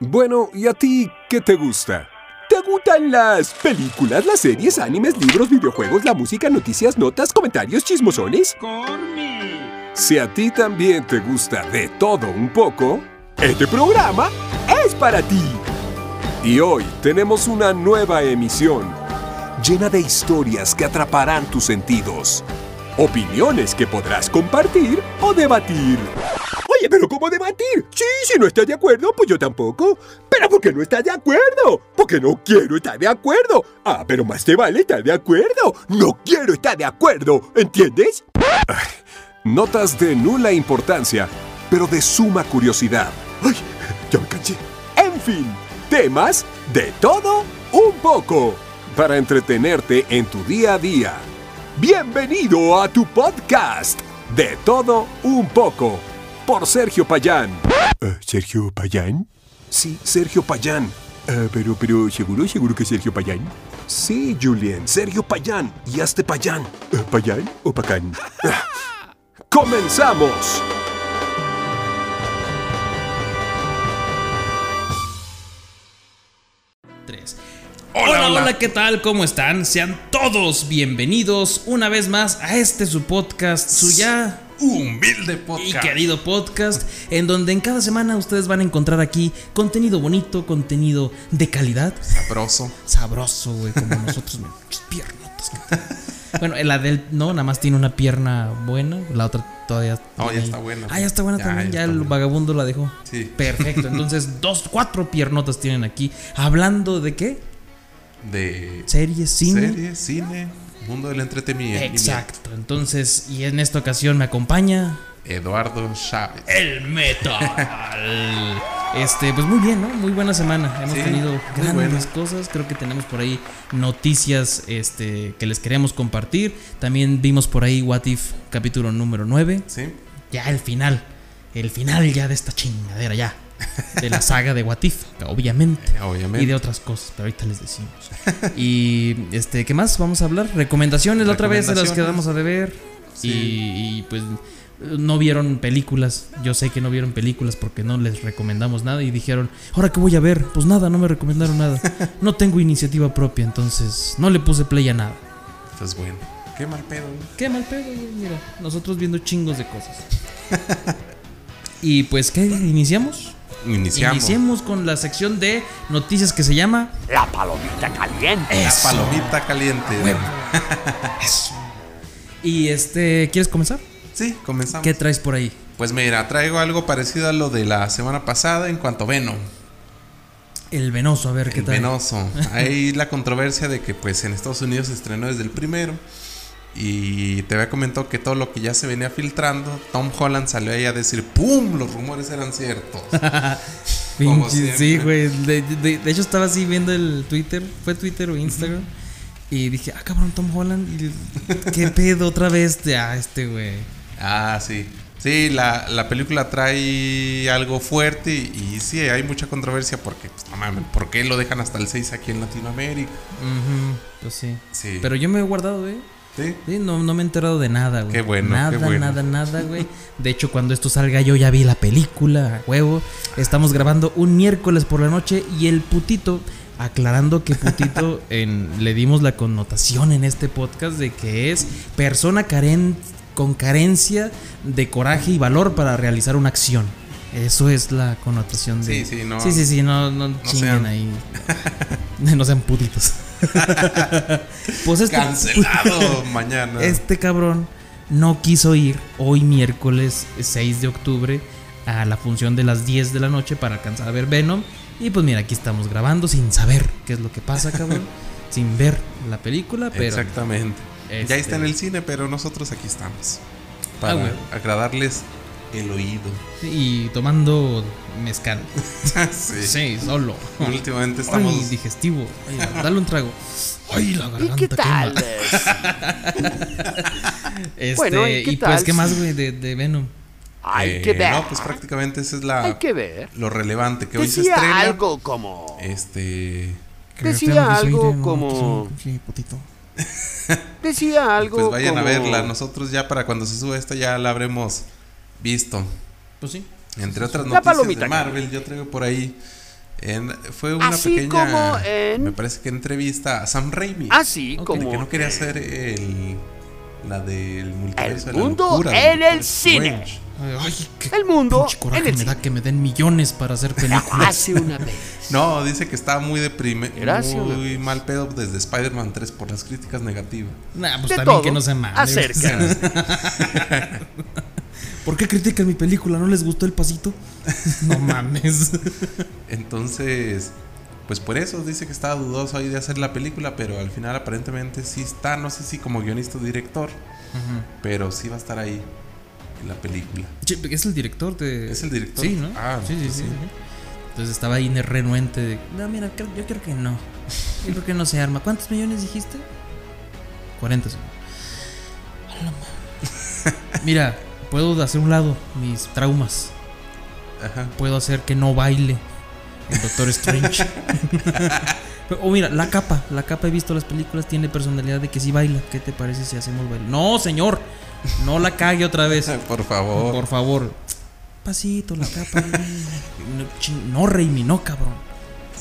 Bueno, ¿y a ti qué te gusta? ¿Te gustan las películas, las series, animes, libros, videojuegos, la música, noticias, notas, comentarios, chismosones? Si a ti también te gusta de todo un poco, este programa es para ti. Y hoy tenemos una nueva emisión, llena de historias que atraparán tus sentidos, opiniones que podrás compartir o debatir. Oye, pero ¿cómo debatir? Sí, si no estás de acuerdo, pues yo tampoco. ¿Pero por qué no estás de acuerdo? Porque no quiero estar de acuerdo. Ah, pero más te vale estar de acuerdo. No quiero estar de acuerdo, ¿entiendes? Ay, notas de nula importancia, pero de suma curiosidad. ¡Ay! Ya me canché. En fin, temas de todo un poco. Para entretenerte en tu día a día. Bienvenido a tu podcast. De todo un poco. Por Sergio Payán. Eh, ¿Sergio Payán? Sí, Sergio Payán. Eh, pero, pero, ¿seguro, seguro que es Sergio Payán? Sí, Julien, Sergio Payán. Y hazte Payán. Eh, ¿Payán o Pacán? ¡Comenzamos! Tres. Hola, hola, ¿qué tal? ¿Cómo están? Sean todos bienvenidos una vez más a este su podcast, su ya Humilde y podcast. querido podcast, en donde en cada semana ustedes van a encontrar aquí contenido bonito, contenido de calidad, Sabroso. sabroso, güey, como nosotros, piernotas. Bueno, la del no, nada más tiene una pierna buena, la otra todavía. No, ya está buena. Ah, ya está buena Ya, también, ya el vagabundo la dejó. Sí. Perfecto, entonces dos, cuatro piernotas tienen aquí, hablando de qué? De Series, cine. serie, cine, mundo del entretenimiento. Exacto, entonces, y en esta ocasión me acompaña Eduardo Chávez. el metal. Este, pues muy bien, ¿no? Muy buena semana. Hemos Sí, tenido grandes buena. cosas. Creo que tenemos por ahí noticias este, que les queremos compartir. También vimos por ahí What If capítulo número 9. Sí. Ya el final. El final ya de esta chingadera, ya. De la saga de What If, obviamente. Eh, Obviamente. Y de otras cosas, pero ahorita les decimos. y este, ¿qué más vamos a hablar? Recomendaciones la otra vez de las que Recomendaciones. damos a deber. Sí. Y, y, pues no vieron películas. Yo sé que no vieron películas porque no les recomendamos nada. Y dijeron, ¿ahora qué voy a ver? Pues nada, no me recomendaron nada. No tengo iniciativa propia, entonces no le puse play a nada. Pues bueno. Qué mal pedo. Qué mal pedo. Mira, nosotros viendo chingos de cosas. y pues, ¿qué? ¿Iniciamos? Iniciamos. Iniciemos con la sección de noticias que se llama La palomita caliente. La palomita caliente. Huevo. Eso. Y este, ¿quieres comenzar? Sí, comenzamos. ¿Qué traes por ahí? Pues mira, traigo algo parecido a lo de la semana pasada en cuanto a Venom. El venoso, a ver qué El tal. venoso. Hay la controversia de que pues en Estados Unidos se estrenó desde el primero. Y te había comentado que todo lo que ya se venía filtrando, Tom Holland salió ahí a decir, ¡pum! Los rumores eran ciertos. Como sí, güey. De, de- de hecho, estaba así viendo el Twitter. ¿Fue Twitter o Instagram? Y dije, ah, cabrón, Tom Holland. ¿Qué pedo otra vez? De, ah, este, güey. Ah, sí. Sí, la, la película trae algo fuerte y, y sí, hay mucha controversia porque, pues, no mames, ¿por qué lo dejan hasta el 6 aquí en Latinoamérica? Pues sí. Sí. Pero yo me he guardado, ¿eh? Sí. Sí, no, no me he enterado de nada, güey. Qué bueno, Nada, qué bueno. nada, nada, güey. De hecho, cuando esto salga, yo ya vi la película, a huevo. Estamos grabando un miércoles por la noche y el putito, aclarando que putito, en, le dimos la connotación en este podcast de que es persona con carencia de coraje y valor para realizar una acción. Eso es la connotación de. Sí, sí, no- Sí, sí, sí, no, no, chinguen sean- ahí. no sean putitos. pues este. Cancelado mañana. Este cabrón no quiso ir hoy miércoles 6 de octubre a la función de las 10 de la noche para alcanzar a ver Venom. Y pues mira, aquí estamos grabando sin saber qué es lo que pasa, cabrón. sin ver la película, pero... Exactamente. Este- Ya está en el cine, pero nosotros aquí estamos. Para Ah, güey. agradarles el oído. Y tomando mezcal. sí. Sí, solo. Últimamente estamos. Ay, digestivo. Ay, dale un trago. Ay, la ¿Y garganta qué quema. tal? Este, Bueno, ¿y qué y pues, tal ¿qué si- más, güey, de, de Venom? Hay eh, que ver. No, pues prácticamente esa es la. Hay que ver. Lo relevante que hoy se Decía estrena. algo como. Este. Decía algo como. Decía algo Pues vayan a verla. Nosotros ya para cuando se suba esta ya la habremos visto. Pues sí. Entre otras La noticias palomita de Marvel, yo traigo por ahí En- fue una Así pequeña. como en- Me parece que entrevista a Sam Raimi. Así Ok. de como que no quería hacer el. La del multiverso El de la mundo locura, en el cine. Ay, qué el mundo coraje en el me da cine. que me den millones para hacer películas. Hace una vez. No, dice que estaba muy deprime, Gracias, muy mal pedo desde Spider-Man 3 por las críticas negativas. Nah, pues De también todo que no se mame. acerca. ¿Por qué critican mi película? ¿No les gustó el pasito? No mames. Entonces, pues por eso dice que estaba dudoso ahí de hacer la película, pero al final aparentemente sí está, no sé si como guionista o director, pero sí va a estar ahí en la película. Che, Es el director de. ¿Es el director? Sí, ¿no? Ah, sí, sí, pues sí, sí. sí. Entonces estaba ahí renuente de. No, mira, yo creo que no. Yo creo que no se arma. ¿Cuántos millones dijiste? 40. señor. A la ma- Mira, puedo hacer un lado mis traumas. Ajá. Puedo hacer que no baile el Doctor Strange. Pero, oh, mira, la capa. La capa he visto las películas, tiene personalidad de que sí baila. ¿Qué te parece si hacemos baile? No, señor. No la cague otra vez. Por favor. Por favor. Pasito, la capa. no, no, Raimi, no, cabrón.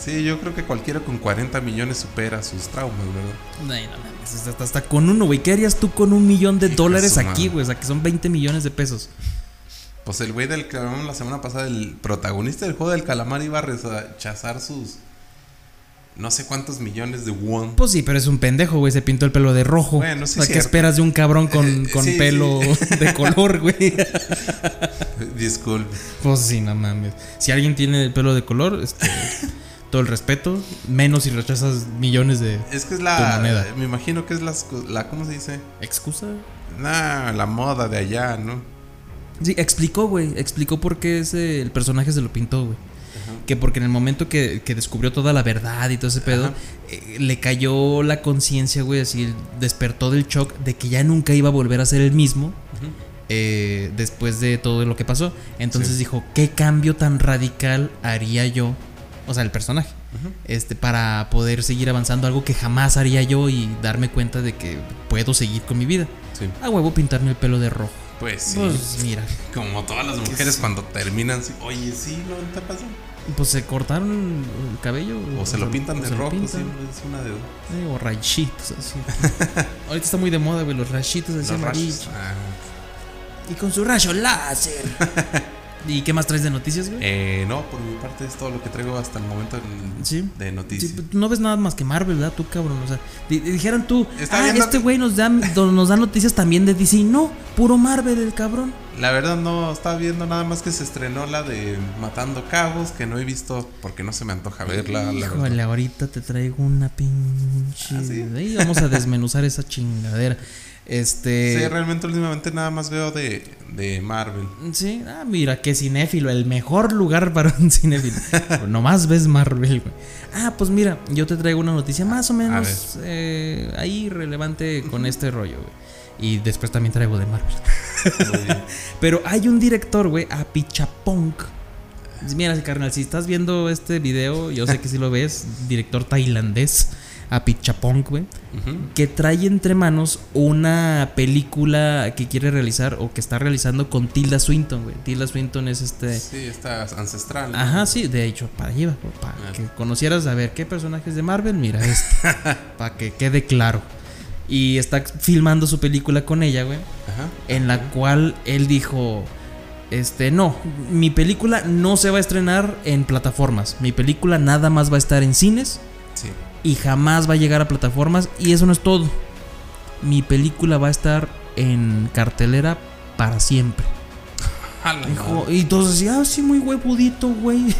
Sí, yo creo que cualquiera con 40 millones supera sus traumas, ¿verdad? Ay, no mames, hasta, hasta con uno, güey. ¿Qué harías tú con un millón de dólares aquí, güey? O sea, que son 20 millones de pesos. Pues el güey del que hablamos la semana pasada, el protagonista del juego del calamar iba a rechazar sus no sé cuántos millones de won. Pues sí, pero es un pendejo, güey. Se pintó el pelo de rojo. Bueno, sí, o sea, ¿qué esperas de un cabrón con, Eh, con sí, sí. pelo de color, güey? Disculpe. Pues sí, no mames. Si alguien tiene el pelo de color, este, todo el respeto. Menos si rechazas millones de Es que es la moneda. me imagino que es co- la ¿cómo se dice? excusa. Nah, la moda de allá, ¿no? Sí, explicó, güey. Explicó por qué ese, el personaje se lo pintó, güey. Que porque en el momento que, que descubrió toda la verdad y todo ese pedo, eh, le cayó la conciencia, güey, así despertó del shock de que ya nunca iba a volver a ser el mismo eh, después de todo lo que pasó. Entonces Sí. dijo, ¿qué cambio tan radical haría yo? O sea, el personaje. Este, para poder seguir avanzando, algo que jamás haría yo y darme cuenta de que puedo seguir con mi vida. Sí. A huevo pintarme el pelo de rojo. Pues sí. Pues mira, Como todas las mujeres cuando terminan, oye, sí, ¿no te pasó? pues se cortaron el cabello. O se lo pintan de rojo, pintan. sí, es una de dos. Eh, o rayitos así. Ahorita está muy de moda, güey, los rayitos así Los amarillos. Ah. Y con su rayo láser. ¿Y qué más traes de noticias, güey? Eh, no, por mi parte es todo lo que traigo hasta el momento en- Sí. de noticias. pues, no ves nada más que Marvel, ¿verdad? Tú, cabrón. O sea, di- di- dijeran tú, Está ah, este güey nos da, nos da noticias también de DC. No, puro Marvel, el cabrón. La verdad no estaba viendo nada más que se estrenó la de Matando Cabos, que no he visto porque no se me antoja verla. la Híjole, ahorita te traigo una pinche. ¿Ah, sí? Ahí vamos a desmenuzar esa chingadera. Este. Sí, realmente últimamente nada más veo de, de Marvel. Sí, ah, mira, qué cinéfilo, el mejor lugar para un cinéfilo. Nomás ves Marvel, güey. Ah, pues mira, yo te traigo una noticia más o menos eh, ahí relevante con este rollo, güey. Y después también traigo de Marvel. Pero hay un director, güey, Apichapong. Mira, carnal, si estás viendo este video, yo sé que si lo ves, director tailandés, Apichapong, güey Ujú. que trae entre manos una película que quiere realizar o que está realizando con Tilda Swinton, güey. Tilda Swinton es este. Sí, está ancestral. ¿no? Ajá, sí, de hecho, para allá, para Ah. que conocieras a ver qué personajes de Marvel, mira este, para que quede claro. Y está filmando su película con ella, güey, Ajá. en la cual él dijo, este, no, mi película no se va a estrenar en plataformas, mi película nada más va a estar en cines. Y jamás va a llegar a plataformas. Y eso no es todo. Mi película va a estar en cartelera para siempre. Dijo, y todos decían, ah, sí, muy huevudito, güey.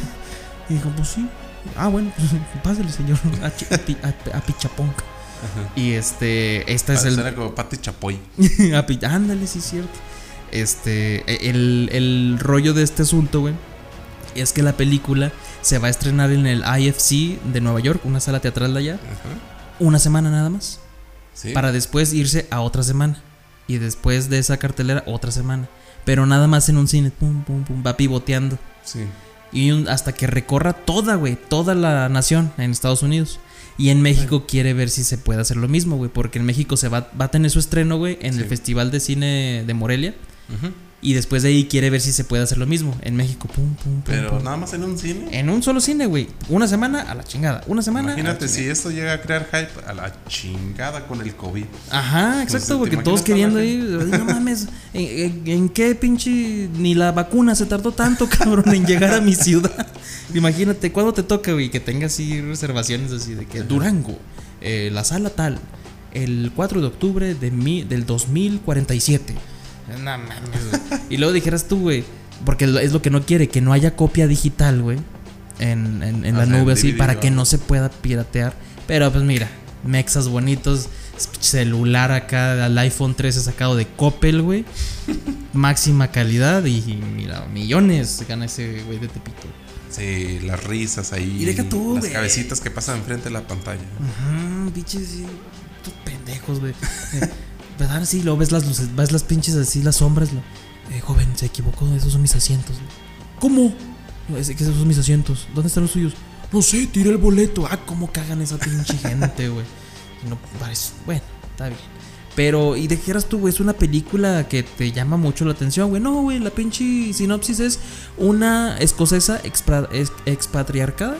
Y dijo, pues sí. Ah, bueno, pásale, señor. A, a, a- a Pichaponca. Ajá. Y este, esta es el. Suena como Pati Chapoy. Ándale, sí es cierto. Este, e- el, el rollo de este asunto, güey, es que la película se va a estrenar en el IFC de Nueva York, una sala teatral de allá, Ajá. una semana nada más. Sí. Para después irse a otra semana. Y después de esa cartelera, otra semana. Pero nada más en un cine, pum, pum, pum, va pivoteando. Sí. Y un- hasta que recorra toda, güey, toda la nación en Estados Unidos. Y en México quiere ver si se puede hacer lo mismo, güey. Porque en México se va, va a tener su estreno, güey, en el. Festival de Cine de Morelia. Y después de ahí quiere ver si se puede hacer lo mismo. En México, pum, pum, pum. Pero nada más en un cine. En un solo cine, güey. Una semana a la chingada. Una semana. Imagínate si esto llega a crear hype a la chingada con el COVID. Ajá, Pues, exacto, ¿te porque todos queriendo ir. No mames, ¿en, en, en qué pinche. Ni la vacuna se tardó tanto, cabrón, en llegar a mi ciudad? Imagínate, ¿cuándo te toca, güey? Que tengas así reservaciones así de que Durango, eh, la sala tal, el 4 de octubre de mi, del 2047. No mames, güey. Y luego dijeras tú, güey, porque es lo que no quiere, que no haya copia digital, güey, en, en, la sea, nube así, para que ¿no? se pueda piratear. Pero pues mira, mexas bonitos, celular acá, el iPhone 13 sacado de Coppel, güey. Máxima calidad y, mira, millones gana ese güey de Tepito. Sí, las risas ahí. Y deja tú, Las cabecitas que pasan enfrente de la pantalla. Ajá, pinches, pendejos, güey. ¿Verdad? Sí, luego ves las luces, ves las pinches así, las sombras. lo- Eh, joven, se equivocó, esos son mis asientos. ¿Cómo? No, es que esos son mis asientos. ¿Dónde están los suyos? No sé, tiré el boleto. Ah, cómo cagan esa pinche gente, güey. No, parece. Bueno, está bien. Pero, y dijeras tú, güey, es una película que te llama mucho la atención, güey. No, güey, la pinche sinopsis es una escocesa expra- ex- expatriarcada.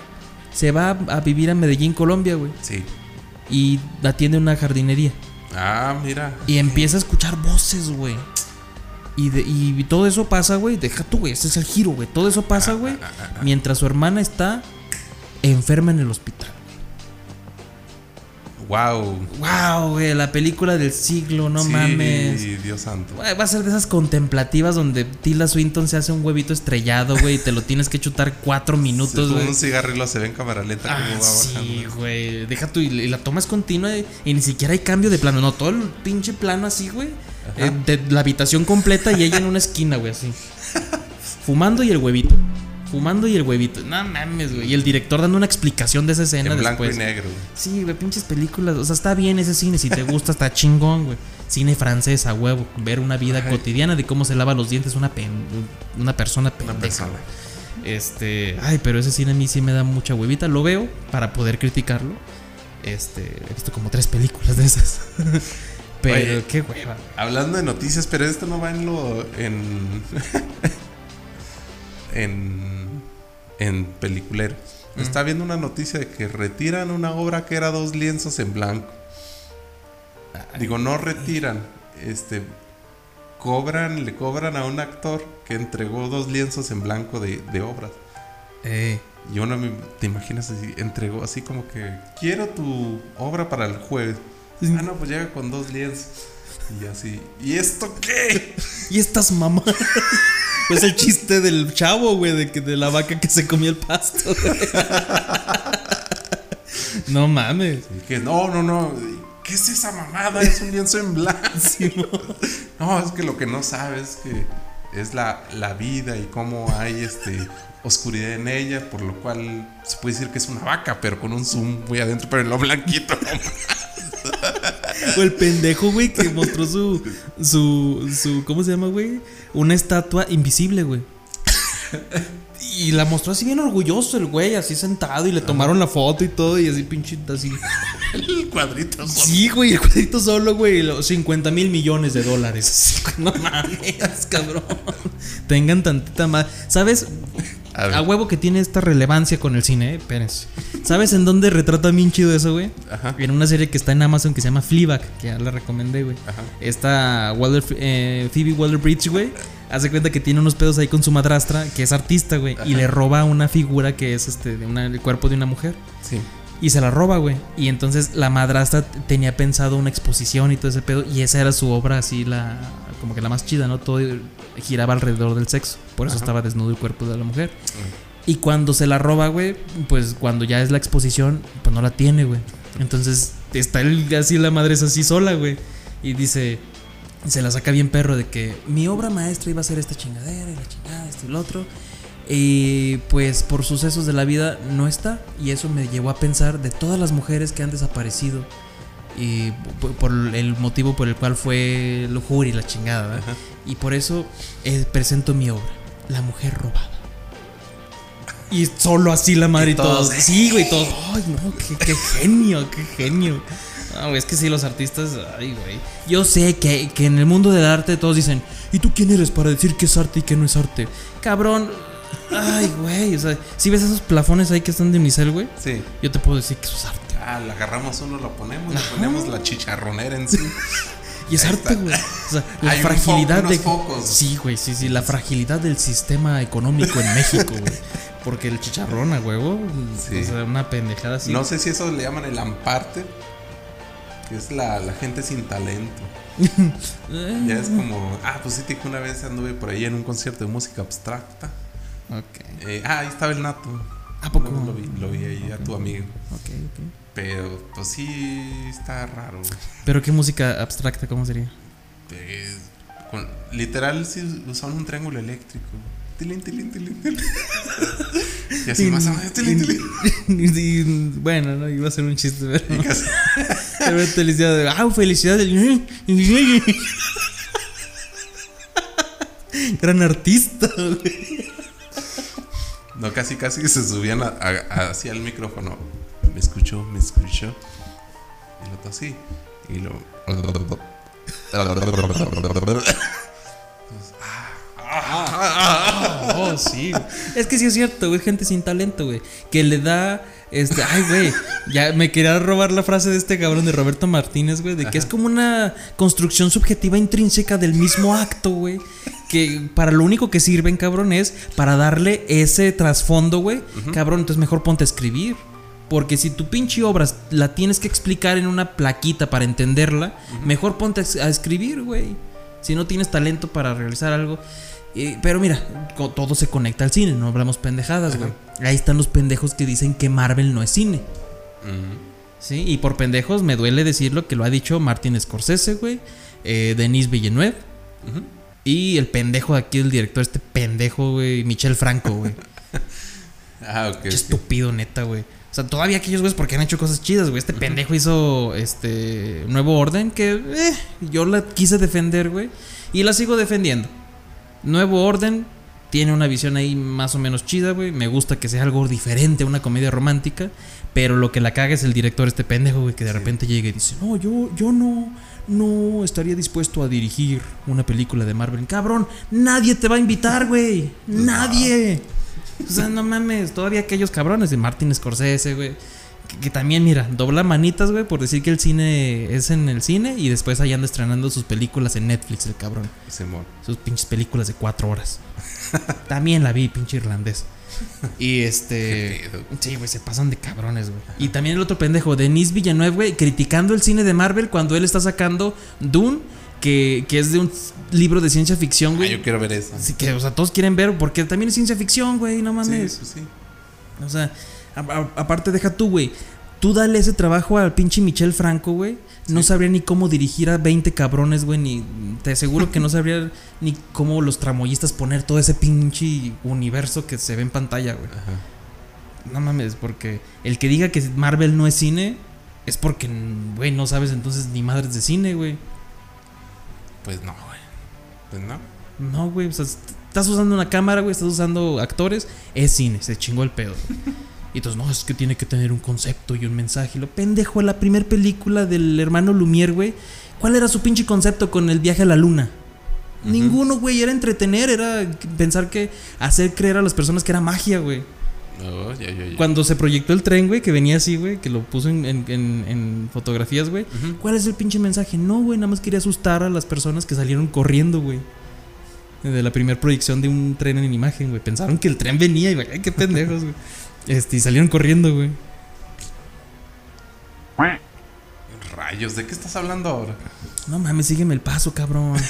Se va a, a vivir a Medellín, Colombia, güey. Sí. Y atiende una jardinería. Ah, mira. Y empieza a escuchar voces, güey. Y, de- y todo eso pasa, güey. Deja tú, güey. Ese es el giro, güey. Todo eso pasa, güey. Mientras su hermana está enferma en el hospital. Wow. Wow, güey. La película del siglo, no sí, mames. Dios santo. Güey, Va a ser de esas contemplativas donde Tila Swinton se hace un huevito estrellado, güey. Y te lo tienes que chutar cuatro minutos, güey. un cigarro y lo se ve en cámara lenta como Ah, va sí, güey. Deja tú y, y la toma es continua y, y ni siquiera hay cambio de plano. No, todo el pinche plano así, güey. eh, de la habitación completa y ella en una esquina, güey, así. Fumando y el huevito. Fumando y el huevito. No mames, güey. Y el director dando una explicación de esa escena En blanco después. y negro. Sí, güey, pinches películas. O sea, está bien ese cine. Si te gusta, está chingón, güey. Cine francés, a huevo. Ver una vida cotidiana de cómo se lava los dientes una, pen- una persona Una pendeja, persona. güey. Este. Ay, pero ese cine a mí sí me da mucha huevita. Lo veo para poder criticarlo. Este. He visto como tres películas de esas. pero Oye. qué hueva. Hablando de noticias, pero esto no va en lo. en. en. En peliculero. Está viendo una noticia de que retiran una obra que era dos lienzos en blanco. Digo, no retiran. Este. Cobran, le cobran a un actor que entregó dos lienzos en blanco de, de obras. Eh. Y uno me- te imaginas así, entregó así como que quiero tu obra para el jueves. Ah, no, pues llega con dos lienzos. Y así, ¿y esto qué? Y estas mamás. Pues el chiste del chavo, güey, de, que, de la vaca que se comió el pasto. güey. no mames. Que no, no, no. ¿Qué es esa mamada? Es un lienzo en blanco. No, es que lo que no sabes es que es la, la vida y cómo hay este oscuridad en ella, por lo cual se puede decir que es una vaca, pero con un zoom muy adentro, pero en lo blanquito. O el pendejo, güey, que mostró su, su, su, ¿cómo se llama, güey? Una estatua invisible, güey. Y la mostró así bien orgulloso el güey, así sentado y le tomaron la foto y todo y así pinchita así. el cuadrito. Sí, güey, el cuadrito solo, güey, los 50 mil millones de dólares. No mames, cabrón. Tengan tantita más. ¿Sabes? A. A huevo que tiene esta relevancia con el cine, eh, espérense. ¿Sabes en dónde retrata bien chido eso, güey? Ajá. En una serie que está en Amazon que se llama Fleabag, que ya la recomendé, güey. Ajá. Esta Waller, eh, Phoebe Waller-Bridge, güey, hace cuenta que tiene unos pedos ahí con su madrastra, que es artista, güey, y le roba una figura que es este de una, el cuerpo de una mujer. Sí. Y se la roba, güey. Y entonces la madrastra tenía pensado una exposición y todo ese pedo. Y esa era su obra así, la como que la más chida, ¿no? Todo giraba alrededor del sexo. Por eso Ajá. estaba desnudo el cuerpo de la mujer. Y cuando se la roba, güey, pues cuando ya es la exposición, pues no la tiene, güey. Entonces está así, la madre es así sola, güey. Y dice, se la saca bien perro de que mi obra maestra iba a ser esta chingadera y la chingada, esto y lo otro. Y pues por sucesos de la vida no está. Y eso me llevó a pensar de todas las mujeres que han desaparecido. Y por, el motivo por el cual fue lujuria y la chingada. Y por eso eh, presento mi obra, La mujer robada. Y solo así la madre y, Y todos. todos, Sí, güey, todos. Ay, no, qué, qué genio, qué genio. No, güey, es que sí, los artistas. Ay, güey. Yo sé que, que en el mundo del arte todos dicen: ¿Y tú quién eres para decir qué es arte y qué no es arte? Cabrón. Ay, güey. O sea, si ves esos plafones ahí que están de unicel, güey, Sí. yo te puedo decir que eso es arte. Ah, le agarramos uno, lo ponemos, le Ajá. ponemos la chicharronera en sí. Y es Ahí arte, güey. O sea, la Hay un fragilidad foco, de. Sí, güey, sí, sí. La fragilidad del sistema económico en México, güey. Porque el chicharrón a huevo. Sí. O sea, una pendejada así. No sé si eso le llaman el amparte, que es la, la gente sin talento. Eh, Ya es como, ah, pues sí, te dije una vez anduve por ahí en un concierto de música abstracta. Ok. Eh, ah, ahí estaba el Nato. ¿A poco? Lo, lo vi, lo vi ahí a tu amigo. Ok, ok. Pero, pues sí, está raro. Pero qué música abstracta, ¿cómo sería? Pues, con- literal, sí usaban un triángulo eléctrico. Tilín, tilín, tilín, y así más o menos, tilín, tilín. Y, bueno, no iba a ser un chiste, pero. Y casi- pero felicidad. ¡Ah, felicidad! Gran artista, güey. No, casi, casi se subían a- a- hacia el micrófono. Me escuchó, me escuchó. Y lo tosí. Y lo. Oh, sí. Es que sí es cierto, güey. Gente sin talento, güey. Que le da. Este, ay, güey. Ya me quería robar la frase de este cabrón de Roberto Martínez, güey. De que es como una construcción subjetiva intrínseca del mismo acto, güey. Que para lo único que sirven, cabrón, es para darle ese trasfondo, güey. Cabrón, entonces mejor ponte a escribir. Porque si tu pinche obra la tienes que explicar en una plaquita para entenderla, mejor ponte a a escribir, güey. Si no tienes talento para realizar algo. Eh, pero mira, todo se conecta al cine, no hablamos pendejadas, güey. Ahí están los pendejos que dicen que Marvel no es cine. Sí, y por pendejos me duele decirlo que lo ha dicho Martin Scorsese, güey. eh, Denis Villeneuve. Y el pendejo de aquí, el director, este pendejo, güey. Michel Franco, güey. Ah, ok. Qué estúpido, neta, güey. O sea, todavía aquellos güeyes porque han hecho cosas chidas, güey. Este pendejo hizo este Nuevo Orden que eh, yo la quise defender, güey. Y la sigo defendiendo. Nuevo Orden tiene una visión ahí más o menos chida, güey. Me gusta que sea algo diferente, una comedia romántica. Pero lo que la caga es el director, este pendejo, güey, que de repente llega y dice, no, yo, yo no, no estaría dispuesto a dirigir una película de Marvel. Cabrón, nadie te va a invitar, güey. Nadie. O sea, no mames, todavía aquellos cabrones de Martin Scorsese, güey. Que, que también, mira, dobla manitas, güey, por decir que el cine es en el cine y después ahí anda estrenando sus películas en Netflix, el cabrón. Simón. Sus pinches películas de cuatro horas. También la vi, pinche irlandés. Y este. Sí, güey, se pasan de cabrones, güey. Y también el otro pendejo, Denis Villeneuve, güey, criticando el cine de Marvel cuando él está sacando Dune, que, que es de un libro de ciencia ficción, Ah, güey. yo quiero ver esa. Así que, o sea, todos quieren ver, porque también es ciencia ficción, güey, no Sí, mames. pues sí. O sea, a- a- aparte deja tú, güey. Tú dale ese trabajo al pinche Michel Franco, güey. No sabría ni cómo dirigir a 20 cabrones, güey. Ni te aseguro que no sabría ni cómo los tramoyistas poner todo ese pinche universo que se ve en pantalla, güey. No mames, porque el que diga que Marvel no es cine es porque, güey, no sabes entonces ni madres de cine, güey. Pues no, güey. Pues no. No, güey, o sea, est- estás usando una cámara, güey, estás usando actores, es cine, se chingó el pedo. Y entonces, no, es que tiene que tener un concepto y un mensaje. Lo pendejo, la primera película del hermano Lumière, güey. ¿Cuál era su pinche concepto con el viaje a la luna? Ninguno, güey, era entretener, era pensar que hacer creer a las personas que era magia, güey. No, ya, ya, ya. Cuando se proyectó el tren, güey, que venía así, güey, que lo puso en, en- en- en fotografías, güey. ¿Cuál es el pinche mensaje? No, güey, nada más quería asustar a las personas que salieron corriendo, güey. De la primera proyección de un tren en imagen, güey. Pensaron que el tren venía y, güey, qué pendejos, güey. Este, y salieron corriendo, güey. Rayos, ¿de qué estás hablando ahora? No mames, sígueme el paso, cabrón.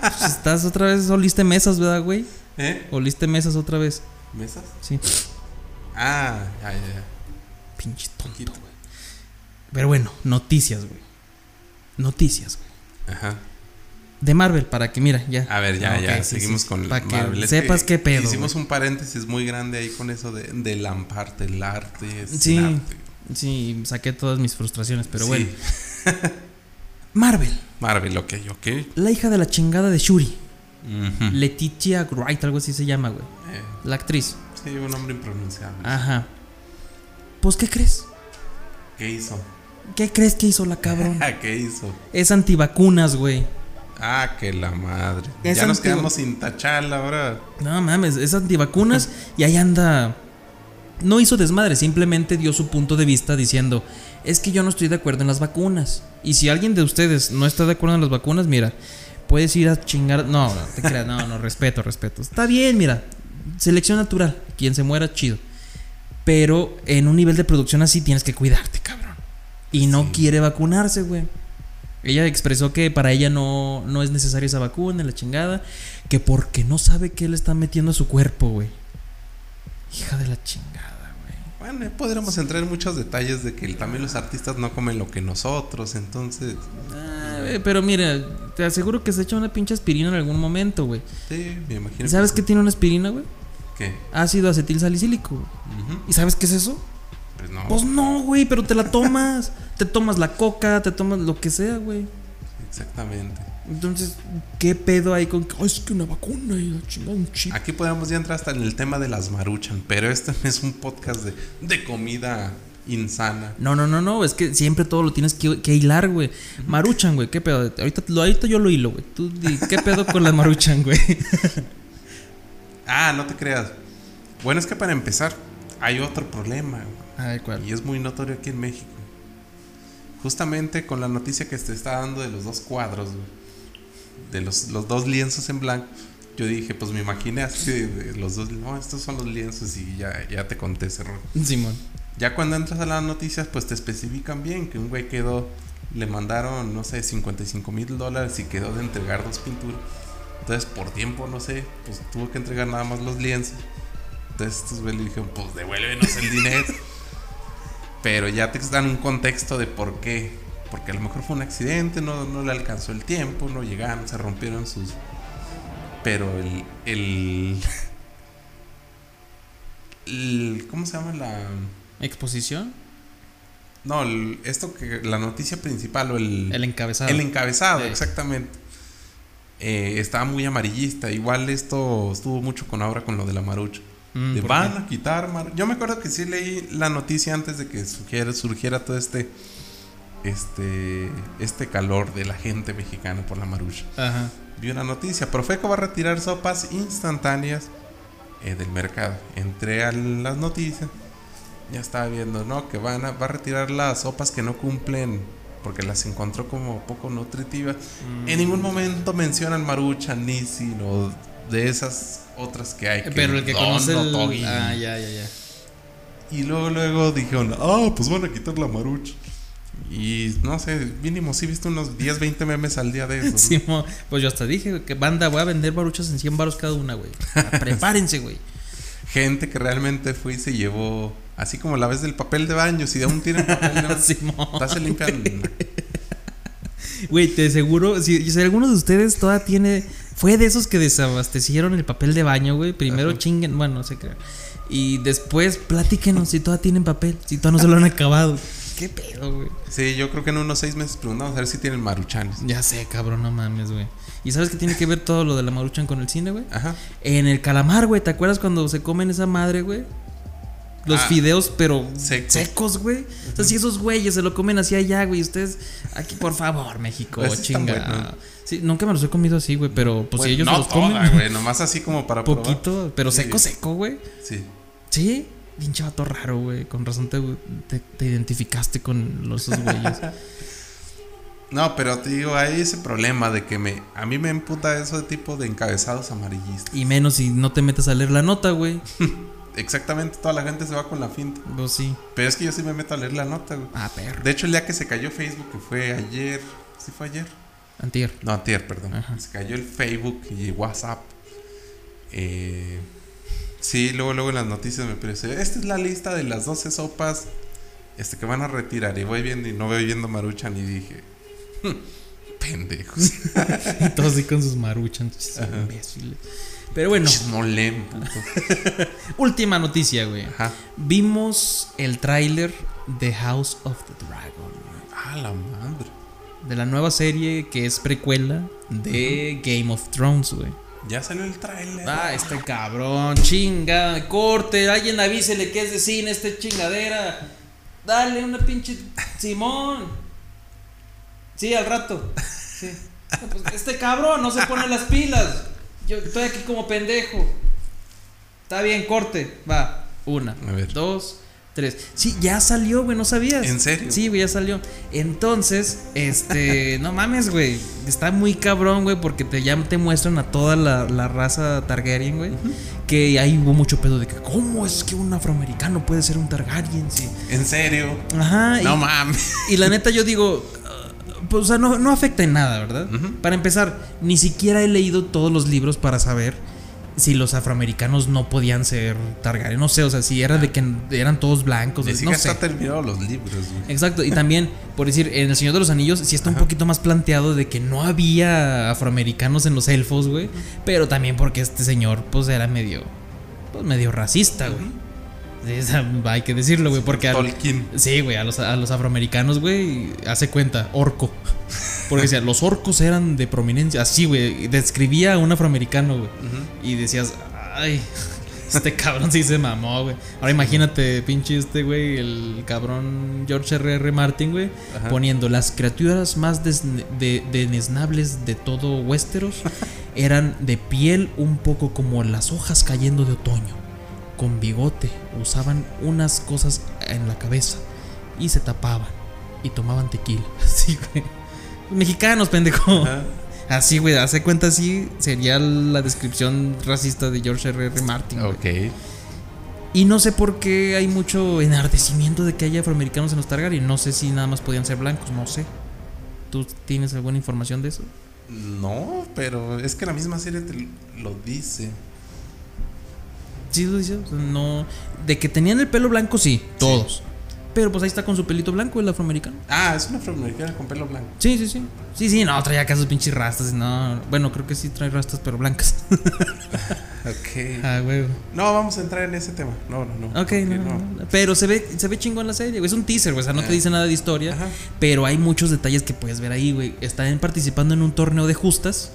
Pues estás otra vez, oliste mesas, ¿verdad, güey? ¿Eh? Oliste mesas otra vez. ¿Mesas? Sí, Ah, ya, ya, ya. pinche tonto, güey. Pero bueno, noticias, güey. Noticias, güey. Ajá. De Marvel, para que, mira, ya. A ver, ya, Ok, ya, sí, seguimos sí, con Para que Marvel. Es sepas que qué pedo. Hicimos un paréntesis muy grande ahí con eso de, de lamparte, el arte. Es Sí. el arte. Sí, saqué todas mis frustraciones, pero Sí. bueno. Marvel, Marvel, ok, ok. la hija de la chingada de Shuri. Ujú. Letitia Wright, algo así se llama, güey. Eh, La actriz. sí, un nombre impronunciable. Ajá. Pues, ¿qué crees? ¿Qué hizo? ¿Qué crees que hizo la cabrón? ¿Qué hizo? Es antivacunas, güey. Ah, que la madre. Es ya nos quedamos sin tachala ahora. No mames, es antivacunas y ahí anda. No hizo desmadre, simplemente dio su punto de vista diciendo, es que yo no estoy de acuerdo en las vacunas. Y si alguien de ustedes no está de acuerdo en las vacunas, mira, puedes ir a chingar... No, no, te creas, no, no, respeto, respeto. Está bien, mira, selección natural, quien se muera, chido. Pero en un nivel de producción así tienes que cuidarte, cabrón. Y no Sí. quiere vacunarse, güey. Ella expresó que para ella no, no es necesaria esa vacuna, la chingada. Que porque no sabe qué le están metiendo a su cuerpo, güey. Hija de la chingada, güey. Bueno, podríamos entrar en muchos detalles de que también los artistas no comen lo que nosotros, entonces. Ah, pero mira, te aseguro que se echa una pinche aspirina en algún momento, güey. Sí, me imagino. ¿Y sabes qué tiene una aspirina, güey? ¿Qué? Ácido acetil salicílico. ¿Y sabes qué es eso? Pues no. Pues no, güey, pero te la tomas. te tomas la coca, te tomas lo que sea, güey. Exactamente. Entonces, ¿qué pedo hay con que "Ay, es que una vacuna y la chingada, un chip? Aquí podríamos ya entrar hasta en el tema de las maruchan, pero este no es un podcast de, de comida insana. No, no, no, no, es que siempre todo lo tienes que, que hilar, güey. Maruchan, güey, ¿qué pedo? Ahorita, lo- ahorita yo lo hilo, güey. Tú di, ¿qué pedo con la Maruchan, güey? Ah, no te creas. Bueno, es que para empezar, hay otro problema. güey. Ay, ¿cuál? Y es muy notorio aquí en México. Justamente con la noticia que te está dando de los dos cuadros, de los, los dos lienzos en blanco, yo dije, pues me imaginé así de, de los dos, no, estos son los lienzos y ya, ya te conté ese error. Simón. Ya cuando entras a las noticias, pues te especifican bien que un güey quedó, le mandaron, no sé, 55 mil dólares y quedó de entregar dos pinturas. Entonces, por tiempo, no sé, pues tuvo que entregar nada más los lienzos. Entonces, estos güeyes le dijeron, pues devuélvenos el dinero. Pero ya te dan un contexto de por qué. Porque a lo mejor fue un accidente, no, no le alcanzó el tiempo, no llegaron, se rompieron sus. Pero el. el, el- ¿Cómo se llama la.? ¿Exposición? No, el- esto que. La noticia principal o el. El encabezado. El encabezado, Sí. exactamente. Eh, estaba muy amarillista. Igual esto estuvo mucho con ahora con lo de la marucha. Mm, de ¿por van qué? a quitar mar- Yo me acuerdo que sí leí la noticia antes de que surgiera, surgiera todo este. Este. Este calor de la gente mexicana por la marucha. Ajá. Vi una noticia. Profeco va a retirar sopas instantáneas eh, del mercado. Entré a las noticias. Ya estaba viendo, ¿no? Que van a, va a retirar las sopas que no cumplen. Porque las encontró como poco nutritivas. En ningún momento mencionan Maruchan, Nissin o de esas otras que hay. Pero el que Don, conoce el... Togi. Ah, ya, ya, ya. Y luego, luego dijeron, ah, pues van a quitar la Maruchan. Y no sé, mínimo sí viste unos 10, 20 memes al día de eso. ¿no? Simón, pues yo hasta dije que banda, voy a vender baruchas en 100 baros cada una, güey. Prepárense, güey. gente que realmente fue y se llevó, así como la vez del papel de baño, si aún tienen papel de baño, Simón. ya se limpian. Güey, te aseguro, si, si alguno de ustedes todavía tiene. Fue de esos que desabastecieron el papel de baño, güey. Primero Ajá. chinguen, bueno, no sé qué. Y después platíquenos si todavía tienen papel, si todavía no se lo han acabado. ¿Qué pedo, güey? Sí, yo creo que en unos seis meses preguntamos a ver si tienen maruchanes. Ya sé, cabrón, no mames, güey. ¿Y sabes qué tiene que ver todo lo de la maruchan con el cine, güey? Ajá. En el calamar, güey, ¿te acuerdas cuando se comen esa madre, güey? Los Ah, fideos, pero secos. secos, güey. O sea, si esos güeyes se lo comen así allá, güey, ustedes, aquí, por favor, México, Pues chinga. Sí, nunca me los he comido así, güey, pero pues si Bueno, ellos no se los toda, comen. güey, nomás así como para probar. Poquito, pero Sí. seco, seco, güey. Sí. Sí, pinche vato raro, güey. Con razón te, te, te identificaste con los esos güeyes. No, pero te digo, hay ese problema de que me, a mí me emputa eso de tipo de encabezados amarillistas. y menos si no te metes a leer la nota, güey. Exactamente, toda la gente se va con la finta. Pues sí. Pero es que yo sí me meto a leer la nota, güey. Ah, perro. De hecho, el día que se cayó Facebook, que fue ayer, ¿sí fue ayer? Antier. No, antier, perdón. Ajá. Se cayó el Facebook y WhatsApp. Eh, sí, luego, luego en las noticias me parece, esta es la lista de las 12 sopas este, que van a retirar. Y voy viendo y no voy viendo Maruchan y dije, "Hmm, pendejos. Y todos así con sus Ajá. imbéciles. Pero bueno, Chismolén, última noticia, güey. Ajá. Vimos el tráiler de House of the Dragon. Ah, la madre. De la nueva serie que es precuela de Game of Thrones, güey. Ya salió el tráiler. Ah, este cabrón, chinga, corte, alguien avísele que es de cine este chingadera. Dale una pinche Simón. Sí, al rato. Sí. Pues, este cabrón no se pone las pilas. Yo estoy aquí como pendejo. Está bien, corte. Va. Una, A ver. dos, tres. Sí, ya salió, güey, no sabías. ¿En serio? Sí, güey, ya salió. Entonces, este, no mames, güey. Está muy cabrón, güey, porque te, ya te muestran a toda la, la raza Targaryen, güey. Que ahí hubo mucho pedo de que, ¿cómo es que un afroamericano puede ser un Targaryen? Sí. ¿En serio? Ajá. No y- mames. y la neta yo digo, pues, o sea, no, no afecta en nada, ¿verdad? Para empezar, ni siquiera he leído todos los libros para saber si los afroamericanos no podían ser Targaryen. No sé, o sea, si era de que eran todos blancos. Ni no sé. está terminado los libros, güey. Exacto, y también, por decir, en El Señor de los Anillos sí está un poquito más planteado de que no había afroamericanos en los elfos, güey. Pero también porque este señor, pues, era medio, pues, medio racista, güey. Hay que decirlo, güey, porque... Tolkien. Sí, güey, a los, a los afroamericanos, güey, hace cuenta, orco. Porque decía, los orcos eran de prominencia. Así, güey, describía a un afroamericano, güey. Y decías, ay, este cabrón sí se mamó, güey. Ahora imagínate, pinche este, güey, el cabrón George R.R. Martin, güey, poniendo las criaturas más de, de todo Westeros eran de piel un poco como las hojas cayendo de otoño, con bigote, usaban unas cosas en la cabeza y se tapaban y tomaban tequila. Sí, güey. Mexicanos, pendejo. Ajá. Así, güey, hace cuenta así sería la descripción racista de George R.R. Martin. güey. Ok. Y no sé por qué hay mucho enardecimiento de que haya afroamericanos en los Targaryen. No sé si nada más podían ser blancos, no sé. ¿Tú tienes alguna información de eso? No, pero es que la misma serie te lo dice. Sí, lo dice. sea, No. De que tenían el pelo blanco, sí, todos. Pero pues ahí está con su pelito blanco el afroamericano. Ah, es una afroamericana con pelo blanco. Sí, sí, sí. Sí, sí, no, traía acá sus pinches rastas. No, bueno, creo que sí trae rastas, pero blancas. Ok. ah, güey. No, vamos a entrar en ese tema. No, no, no. Ok, no, no, no. Pero se ve, se ve chingón la serie, güey. Es un teaser, güey. O sea, no te Ah. dice nada de historia. Ajá. Pero hay muchos detalles que puedes ver ahí, güey. Están participando en un torneo de justas.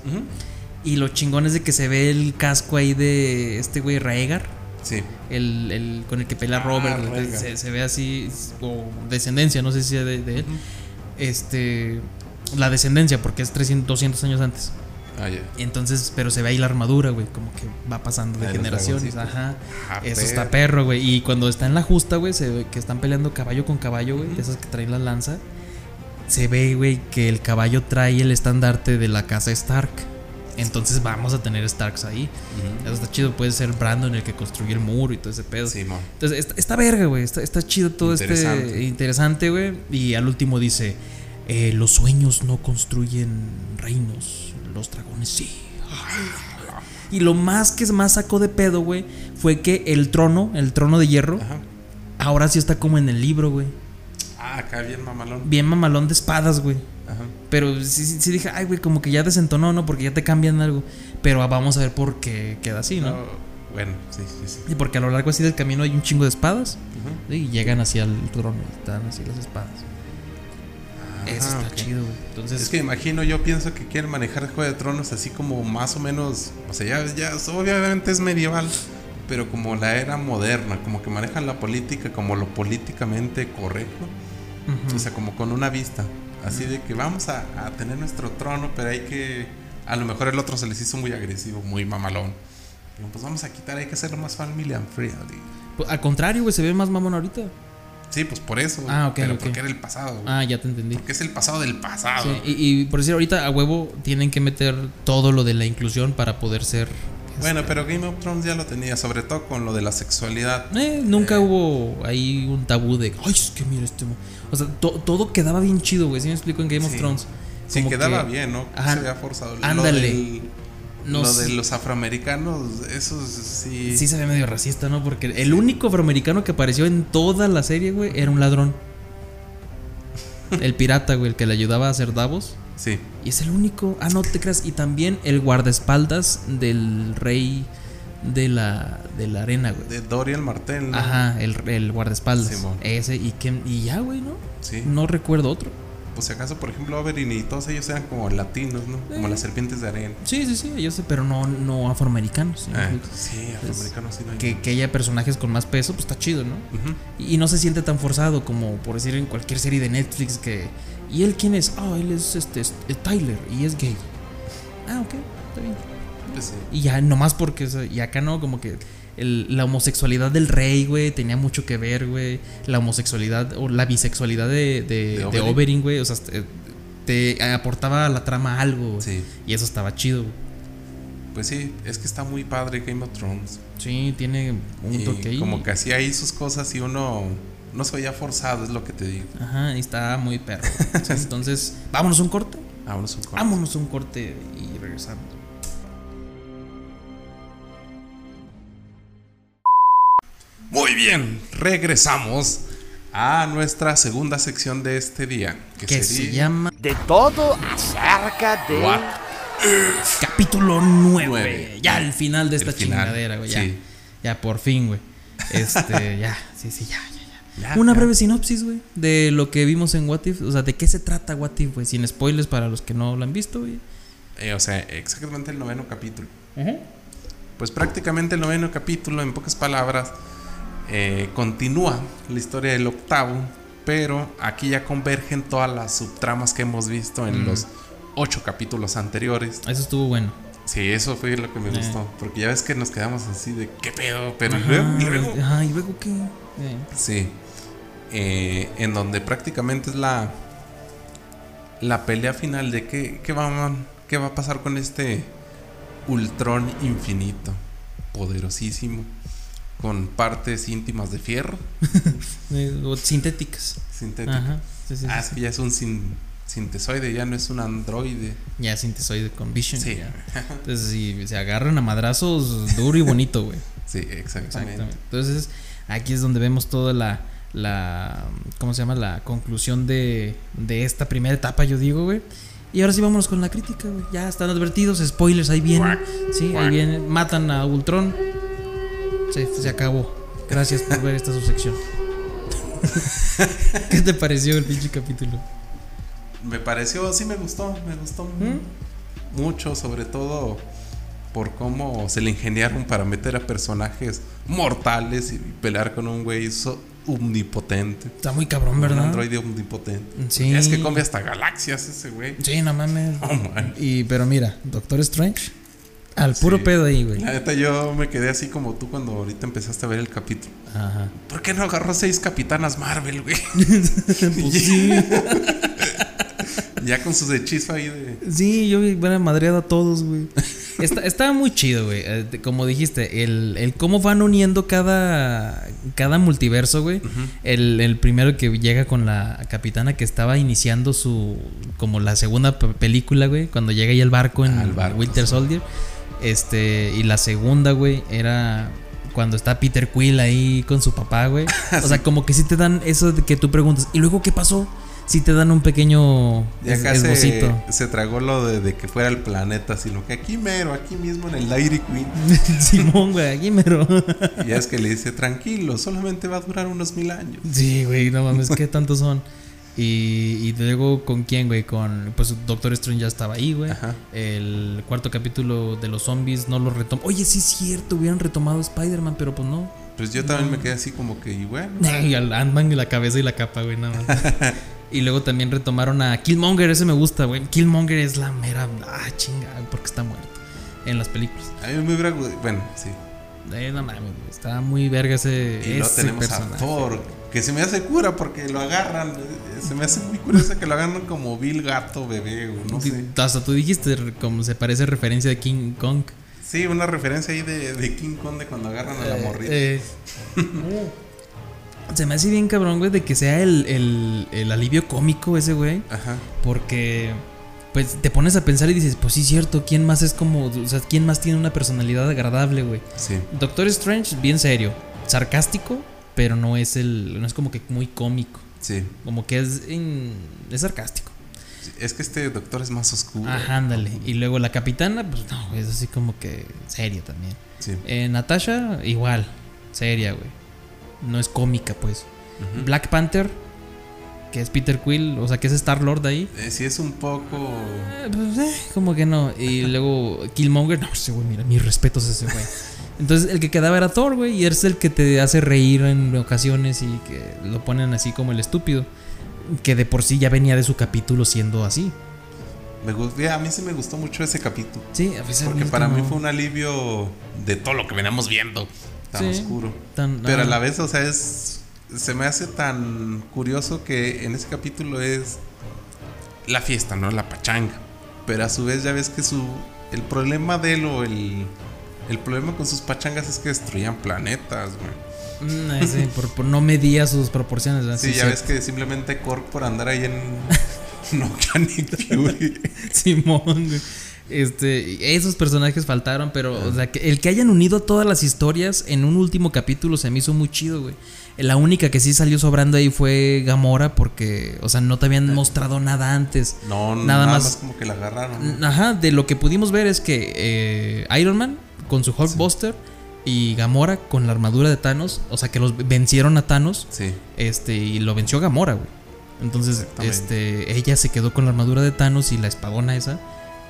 Y lo chingón es de que se ve el casco ahí de este güey Raegar. Sí. El, el con el que pelea Ah, Robert. Se, se ve así. O descendencia, no sé si es de, de él. Este. La descendencia, porque es 300, 200 años antes. Ah, ya. Entonces, pero se ve ahí la armadura, güey, como que va pasando de Ah, generaciones. Ajá. Ah, Eso perro. está perro, güey. Y cuando está en la justa, güey, se ve que están peleando caballo con caballo, güey, esas que traen la lanza. Se ve, güey, que el caballo trae el estandarte de la casa Stark. Entonces vamos a tener Starks ahí. Eso está chido. Puede ser Brandon el que construyó el muro y todo ese pedo. Simón. Entonces, está, está verga, güey. Está, está chido todo este Interesante. interesante, güey. Y al último dice: eh, Los sueños no construyen reinos, los dragones sí. Y lo más que más sacó de pedo, güey, fue que el trono, el trono de hierro, Ajá. ahora sí está como en el libro, güey. Ah, acá bien mamalón. Bien mamalón de espadas, güey. Ajá. Pero sí, sí, sí dije, ay, güey, como que ya desentonó, ¿no? Porque ya te cambian algo. Pero vamos a ver por qué queda así, ¿no? No, bueno, sí, sí, sí. Y porque a lo largo así del camino hay un chingo de espadas. Y llegan hacia el trono están así las espadas. Eso Ah, está ok. chido, güey. Entonces, Es que imagino, yo pienso que quieren manejar Juego de Tronos así como más o menos, o sea, ya, ya obviamente es medieval, pero como la era moderna, como que manejan la política como lo políticamente correcto, o sea, como con una vista, así de que vamos a, a tener nuestro trono, pero hay que, a lo mejor el otro se les hizo muy agresivo, muy mamalón. Digo, pues vamos a quitar, hay que hacerlo más family and friendly. Pues, al contrario, güey, se ve más mamón ahorita. Sí, pues por eso, Ah, ok, pero porque era el pasado, güey. Ah, ya te entendí. porque es el pasado del pasado. Sí, y, y por decir, ahorita a huevo tienen que meter todo lo de la inclusión para poder ser. Bueno, este, pero Game of Thrones ya lo tenía, sobre todo con lo de la sexualidad. eh, nunca hubo ahí un tabú de. Ay, es que mira este. Mo-". O sea, to- todo quedaba bien chido, güey. ¿Sí me explico en Game of. Thrones? Sí, quedaba que- bien, ¿no? Ajá. Se había forzado. Lo Ándale. del- No lo de los afroamericanos, eso sí. Sí se ve medio racista, ¿no? Porque el único afroamericano que apareció en toda la serie, güey, era un ladrón. El pirata, güey, el que le ayudaba a hacer Davos. Sí. Y es el único. Ah, no te creas. Y también el guardaespaldas del rey de la, de la arena, güey. De Dorian Martel, ¿no? Ajá, el, el guardaespaldas. Simón. Ese. Y, que, y ya, güey, ¿no? Sí. No recuerdo otro. pues si acaso, por ejemplo, Oberyn y todos ellos eran como latinos, ¿no? Como las serpientes de arena. Sí, sí, sí, yo sé, pero no, no afroamericanos. ¿no? Ah, sí, afroamericanos sí no hay. que, que haya personajes con más peso, pues está chido, ¿no? Y, y no se siente tan forzado como por decir en cualquier serie de Netflix que. ¿Y él quién es? Ah, él es este es- es Tyler y es gay. Ah, ok, está bien. Pues sí. Y ya, nomás porque. o sea, y acá no, como que. el- la homosexualidad del rey, güey, tenía mucho que ver, güey. La homosexualidad o la bisexualidad de, de, De de Oberyn. Oberyn, güey. O sea, te, te aportaba a la trama algo. Sí. Y eso estaba chido, güey. Pues sí, es que está muy padre Game of Thrones. Sí, tiene un Y toque ahí. como que hacía ahí sus cosas y uno no se veía forzado, es lo que te digo. Ajá, y está muy perro. Entonces, vámonos a un corte. Vámonos un corte. Vámonos a un corte y regresamos. Muy bien, regresamos a nuestra segunda sección de este día. Que Que sería se llama De todo acerca de... What? Capítulo 9. Nueve. Ya el final de esta El chingadera, güey. Ya, sí. ya por fin, güey. Este, ya, sí, sí, ya, ya, ya. Ya, Una ya. breve sinopsis, güey, de lo que vimos en What If. O sea, de qué se trata What If, güey. Sin spoilers para los que no lo han visto, güey. Eh, o sea, exactamente el noveno capítulo. Pues prácticamente el noveno capítulo, en pocas palabras, eh, continúa la historia del octavo, pero aquí ya convergen todas las subtramas que hemos visto en Mm. los ocho capítulos anteriores. Eso estuvo bueno. Sí, eso fue lo que me Eh. gustó, porque ya ves que nos quedamos así de qué pedo, pero y Ajá, luego, y luego? Ajá, ¿y luego qué? Eh, Sí. Eh, en donde prácticamente es la la pelea final de qué, qué, va, qué va a pasar con este Ultron infinito, poderosísimo, con partes íntimas de fierro, eh, o sintéticas. sintético. Ajá. Sí, sí, ah, sí, es que ya es un sin- sintesoide, ya no es un androide. Ya sintesoide con Vision. Sí, ya. Entonces, si se agarran a madrazos duro y bonito, güey. sí, exactamente. Exactamente. Entonces, aquí es donde vemos toda la, la ¿cómo se llama? La conclusión de, de esta primera etapa, yo digo, güey. Y ahora sí vámonos con la crítica, güey. Ya están advertidos, spoilers, ahí vienen. Sí, ahí vienen, matan a Ultron. Se, se acabó. Gracias por ver esta subsección. ¿Qué te pareció el pinche capítulo? Me pareció, sí me gustó, me gustó ¿Mm? mucho, sobre todo por cómo se le ingeniaron para meter a personajes mortales y pelear con un güey so- omnipotente. Está muy cabrón, Un ¿verdad? androide omnipotente. Sí. Es que come hasta galaxias ese güey. Sí, no mames. Oh, man. Y, pero mira, Doctor Strange, al puro Sí. pedo ahí, güey. La neta, yo me quedé así como tú cuando ahorita empezaste a ver el capítulo. Ajá. ¿Por qué no agarró seis capitanas Marvel, güey? Pues sí. ya con sus hechizos ahí de. Sí, yo vi buena madreada a todos, güey. Está, estaba muy chido, güey. Eh, Como dijiste, el, el cómo van uniendo cada, cada multiverso, güey. el, el primero que llega con la capitana que estaba iniciando su. como la segunda pe- película, güey. Cuando llega ahí el barco en Ah, el barco, Winter sí. Este. Y la segunda, güey, era. Cuando está Peter Quill ahí con su papá, güey. O sea, como que sí te dan eso de que tú preguntas. ¿Y luego qué pasó? Sí te dan un pequeño Y es- acá se, tragó lo de, de que fuera el planeta, sino que aquí mero, aquí mismo en el Dairy Queen. Simón, güey, aquí mero. Y ya es que le dice, tranquilo, solamente va a durar unos mil años. Sí, güey, no mames, ¿qué tantos son? Y, y luego, ¿con quién, güey? Con. Pues Doctor Strange ya estaba ahí, güey. Ajá. El cuarto capítulo de los zombies no lo retomó. Oye, sí es cierto, hubieran retomado Spider-Man, pero pues no. Pues yo también me quedé así como que, y bueno. Y al Ant-Man y la cabeza y la capa, güey, nada más. y luego también retomaron a Killmonger, ese me gusta, güey. Killmonger es la mera. Ah, chinga, porque está muerto. En las películas. A mí me hubiera Bueno, sí. Eh, no mames, está muy verga ese. Y ese tenemos personaje. a Thor, que se me hace cura porque lo agarran. eh, Se me hace muy curioso que lo agarran como Bill Gato Bebé, o no sé. Hasta tú dijiste como se parece referencia de King Kong. Sí, una referencia ahí de, de King Kong de cuando agarran a la morrita. Eh, se me hace bien cabrón, güey, de que sea el, el, el alivio cómico ese, güey. Ajá. Porque, pues, te pones a pensar y dices, pues sí, cierto, ¿quién más es como, o sea, quién más tiene una personalidad agradable, güey? Sí. Doctor Strange, bien serio, sarcástico, pero no es el, no es como que muy cómico. Sí. Como que es, en- es sarcástico. Es que este doctor es más oscuro. Ajá, ándale. Y luego la capitana, pues no, es así como que seria también. Sí. Eh, Natasha, igual, seria, güey. No es cómica, pues. Black Panther, que es Peter Quill, o sea, que es Star Lord ahí. Eh, sí, es un poco. Eh, pues, eh, como que no. Y luego Killmonger, no, ese güey, mira, mis respetos a ese güey. Entonces el que quedaba era Thor, güey, y es el que te hace reír en ocasiones y que lo ponen así como el estúpido. Que de por sí ya venía de su capítulo siendo así. Me gustó, a mí sí me gustó mucho ese capítulo. Sí, a veces Porque para como- mí fue un alivio de todo lo que veníamos viendo. Tan Sí, oscuro. tan- Pero a la vez, o sea, es. Se me hace tan curioso que en ese capítulo es la fiesta, ¿no? La pachanga. Pero a su vez ya ves que su. El problema de él o el. El problema con sus pachangas es que destruían planetas, güey. Mm, ese, por, por no medía sus proporciones. ¿verdad? Sí, ya ves que simplemente Cork por andar ahí en. no Fury. Simón, güey. Este, esos personajes faltaron, pero o sea, que el que hayan unido todas las historias en un último capítulo se me hizo muy chido, güey. La única que sí salió sobrando ahí fue Gamora porque, o sea, no te habían mostrado nada antes. No, Nada nada, más- más. como que la agarraron. Ajá, de lo que pudimos ver es que eh, Iron Man con su Hulkbuster y Gamora con la armadura de Thanos, o sea, que los vencieron a Thanos, Sí. este, y lo venció Gamora, güey. Entonces, este, ella se quedó con la armadura de Thanos y la espadona esa.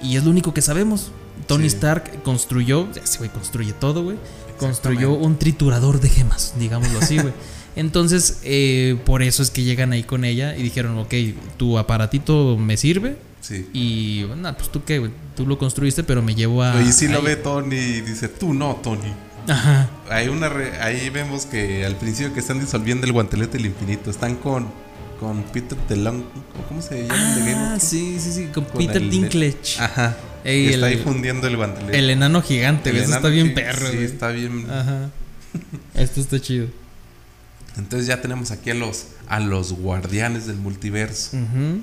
Y es lo único que sabemos. Tony Sí. Stark construyó, ese güey construye todo, güey. Construyó un triturador de gemas, digámoslo así, güey. Entonces, eh, por eso es que llegan ahí con ella y dijeron, ok, tu aparatito me sirve. Sí. Y, bueno, pues tú qué, güey. Tú lo construiste, pero me llevo a. y si lo ahí". ve Tony y dice, tú no, Tony. Ajá. Hay una re- ahí vemos que al principio que están disolviendo el guantelete del infinito, están con, con Peter DeLong, ¿cómo se llama? de Game Ah, sí, sí, sí. Con, Con Peter el Dinklage. Ajá. Ey, que está el- ahí fundiendo el guantelete. El enano gigante, El está bien que- perro, Sí, güey. está bien. Ajá. Esto está chido. Entonces ya tenemos aquí a los, a los guardianes del multiverso. Ujú.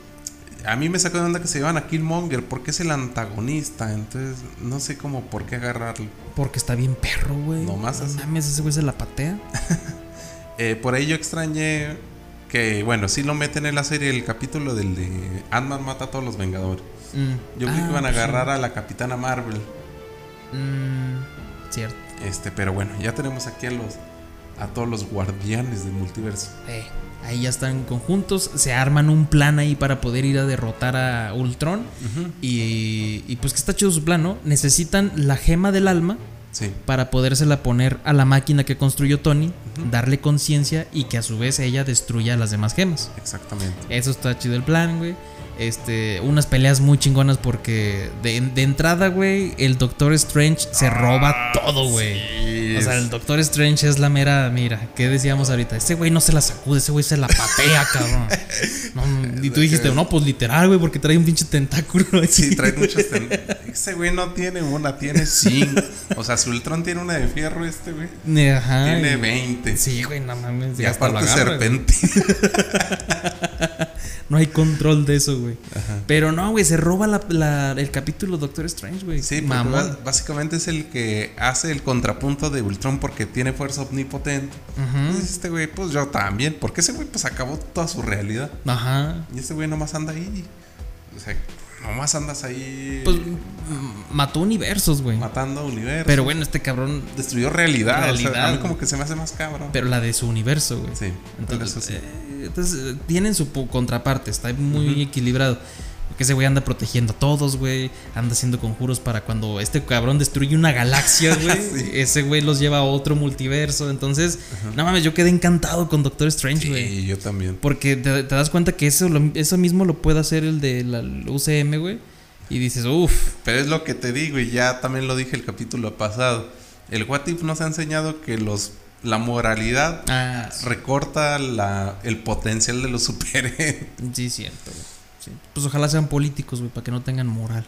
A mí me sacó de onda que se llevan a Killmonger porque es el antagonista. Entonces no sé cómo por qué agarrarlo. Porque está bien perro, güey. No así. mames, ese güey se la patea. Eh, por ahí yo extrañé que, bueno, sí lo meten en la serie el capítulo del de Ant-Man mata a todos los Vengadores. Mm. Yo Ah, que iban a pues sí. agarrar a la Capitana Marvel. Mm, cierto. Este, pero bueno, ya tenemos aquí a los a todos los guardianes del multiverso. Eh, ahí ya están conjuntos. Se arman un plan ahí para poder ir a derrotar a Ultron. y, y pues que está chido su plan, ¿no? Necesitan la gema del alma Sí. para podérsela poner a la máquina que construyó Tony, darle conciencia y que a su vez ella destruya las demás gemas. Exactamente. Eso está chido el plan, güey. Este, unas peleas muy chingonas porque de, de entrada, güey, el Doctor Strange se roba todo, güey. sí, o sea, el Doctor Strange es la mera, mira, ¿qué decíamos ahorita? Ese güey no se la sacude, ese güey se la patea, cabrón. No, y tú dijiste, no, pues literal, güey, porque trae un pinche tentáculo. Sí, trae muchos. ten- Ese güey no tiene una, tiene cinco. O sea, Ultron tiene una de fierro, este güey Ajá. tiene y- 20. Sí, güey, no mames. y hasta aparte agarra, güey. serpente. No hay control de eso, güey. Pero no, güey, se roba la- la- el capítulo Doctor Strange, güey. Sí, mamón. ba- básicamente es el que hace el contrapunto de Ultron porque tiene fuerza omnipotente. Ujú. Entonces, este güey, pues yo también. Porque ese güey, pues acabó toda su realidad. Ajá. Y este güey nomás anda ahí. O sea, nomás andas ahí Pues mm, mató universos, güey. matando universos. Pero bueno, este cabrón. Destruyó realidad. O sea, Realidad. a mí como que se me hace más cabrón. Pero la de su universo, güey. sí, Entonces, eso sí. eh, entonces eh, tienen su contraparte, está muy equilibrado. Porque ese güey anda protegiendo a todos, güey. Anda haciendo conjuros para cuando este cabrón destruye una galaxia, güey. Sí. Ese güey los lleva a otro multiverso. Entonces, no mames, yo quedé encantado con Doctor Strange, güey. Sí, yo también. Porque te, te das cuenta que eso, lo- eso mismo lo puede hacer el de la UCM, güey. Y dices, uff. Pero es lo que te digo y ya también lo dije el capítulo pasado. El What If nos ha enseñado que los la moralidad Ah, recorta la, el potencial de los superhéroes. sí, cierto, güey. Sí. Pues ojalá sean políticos, güey, para que no tengan moral.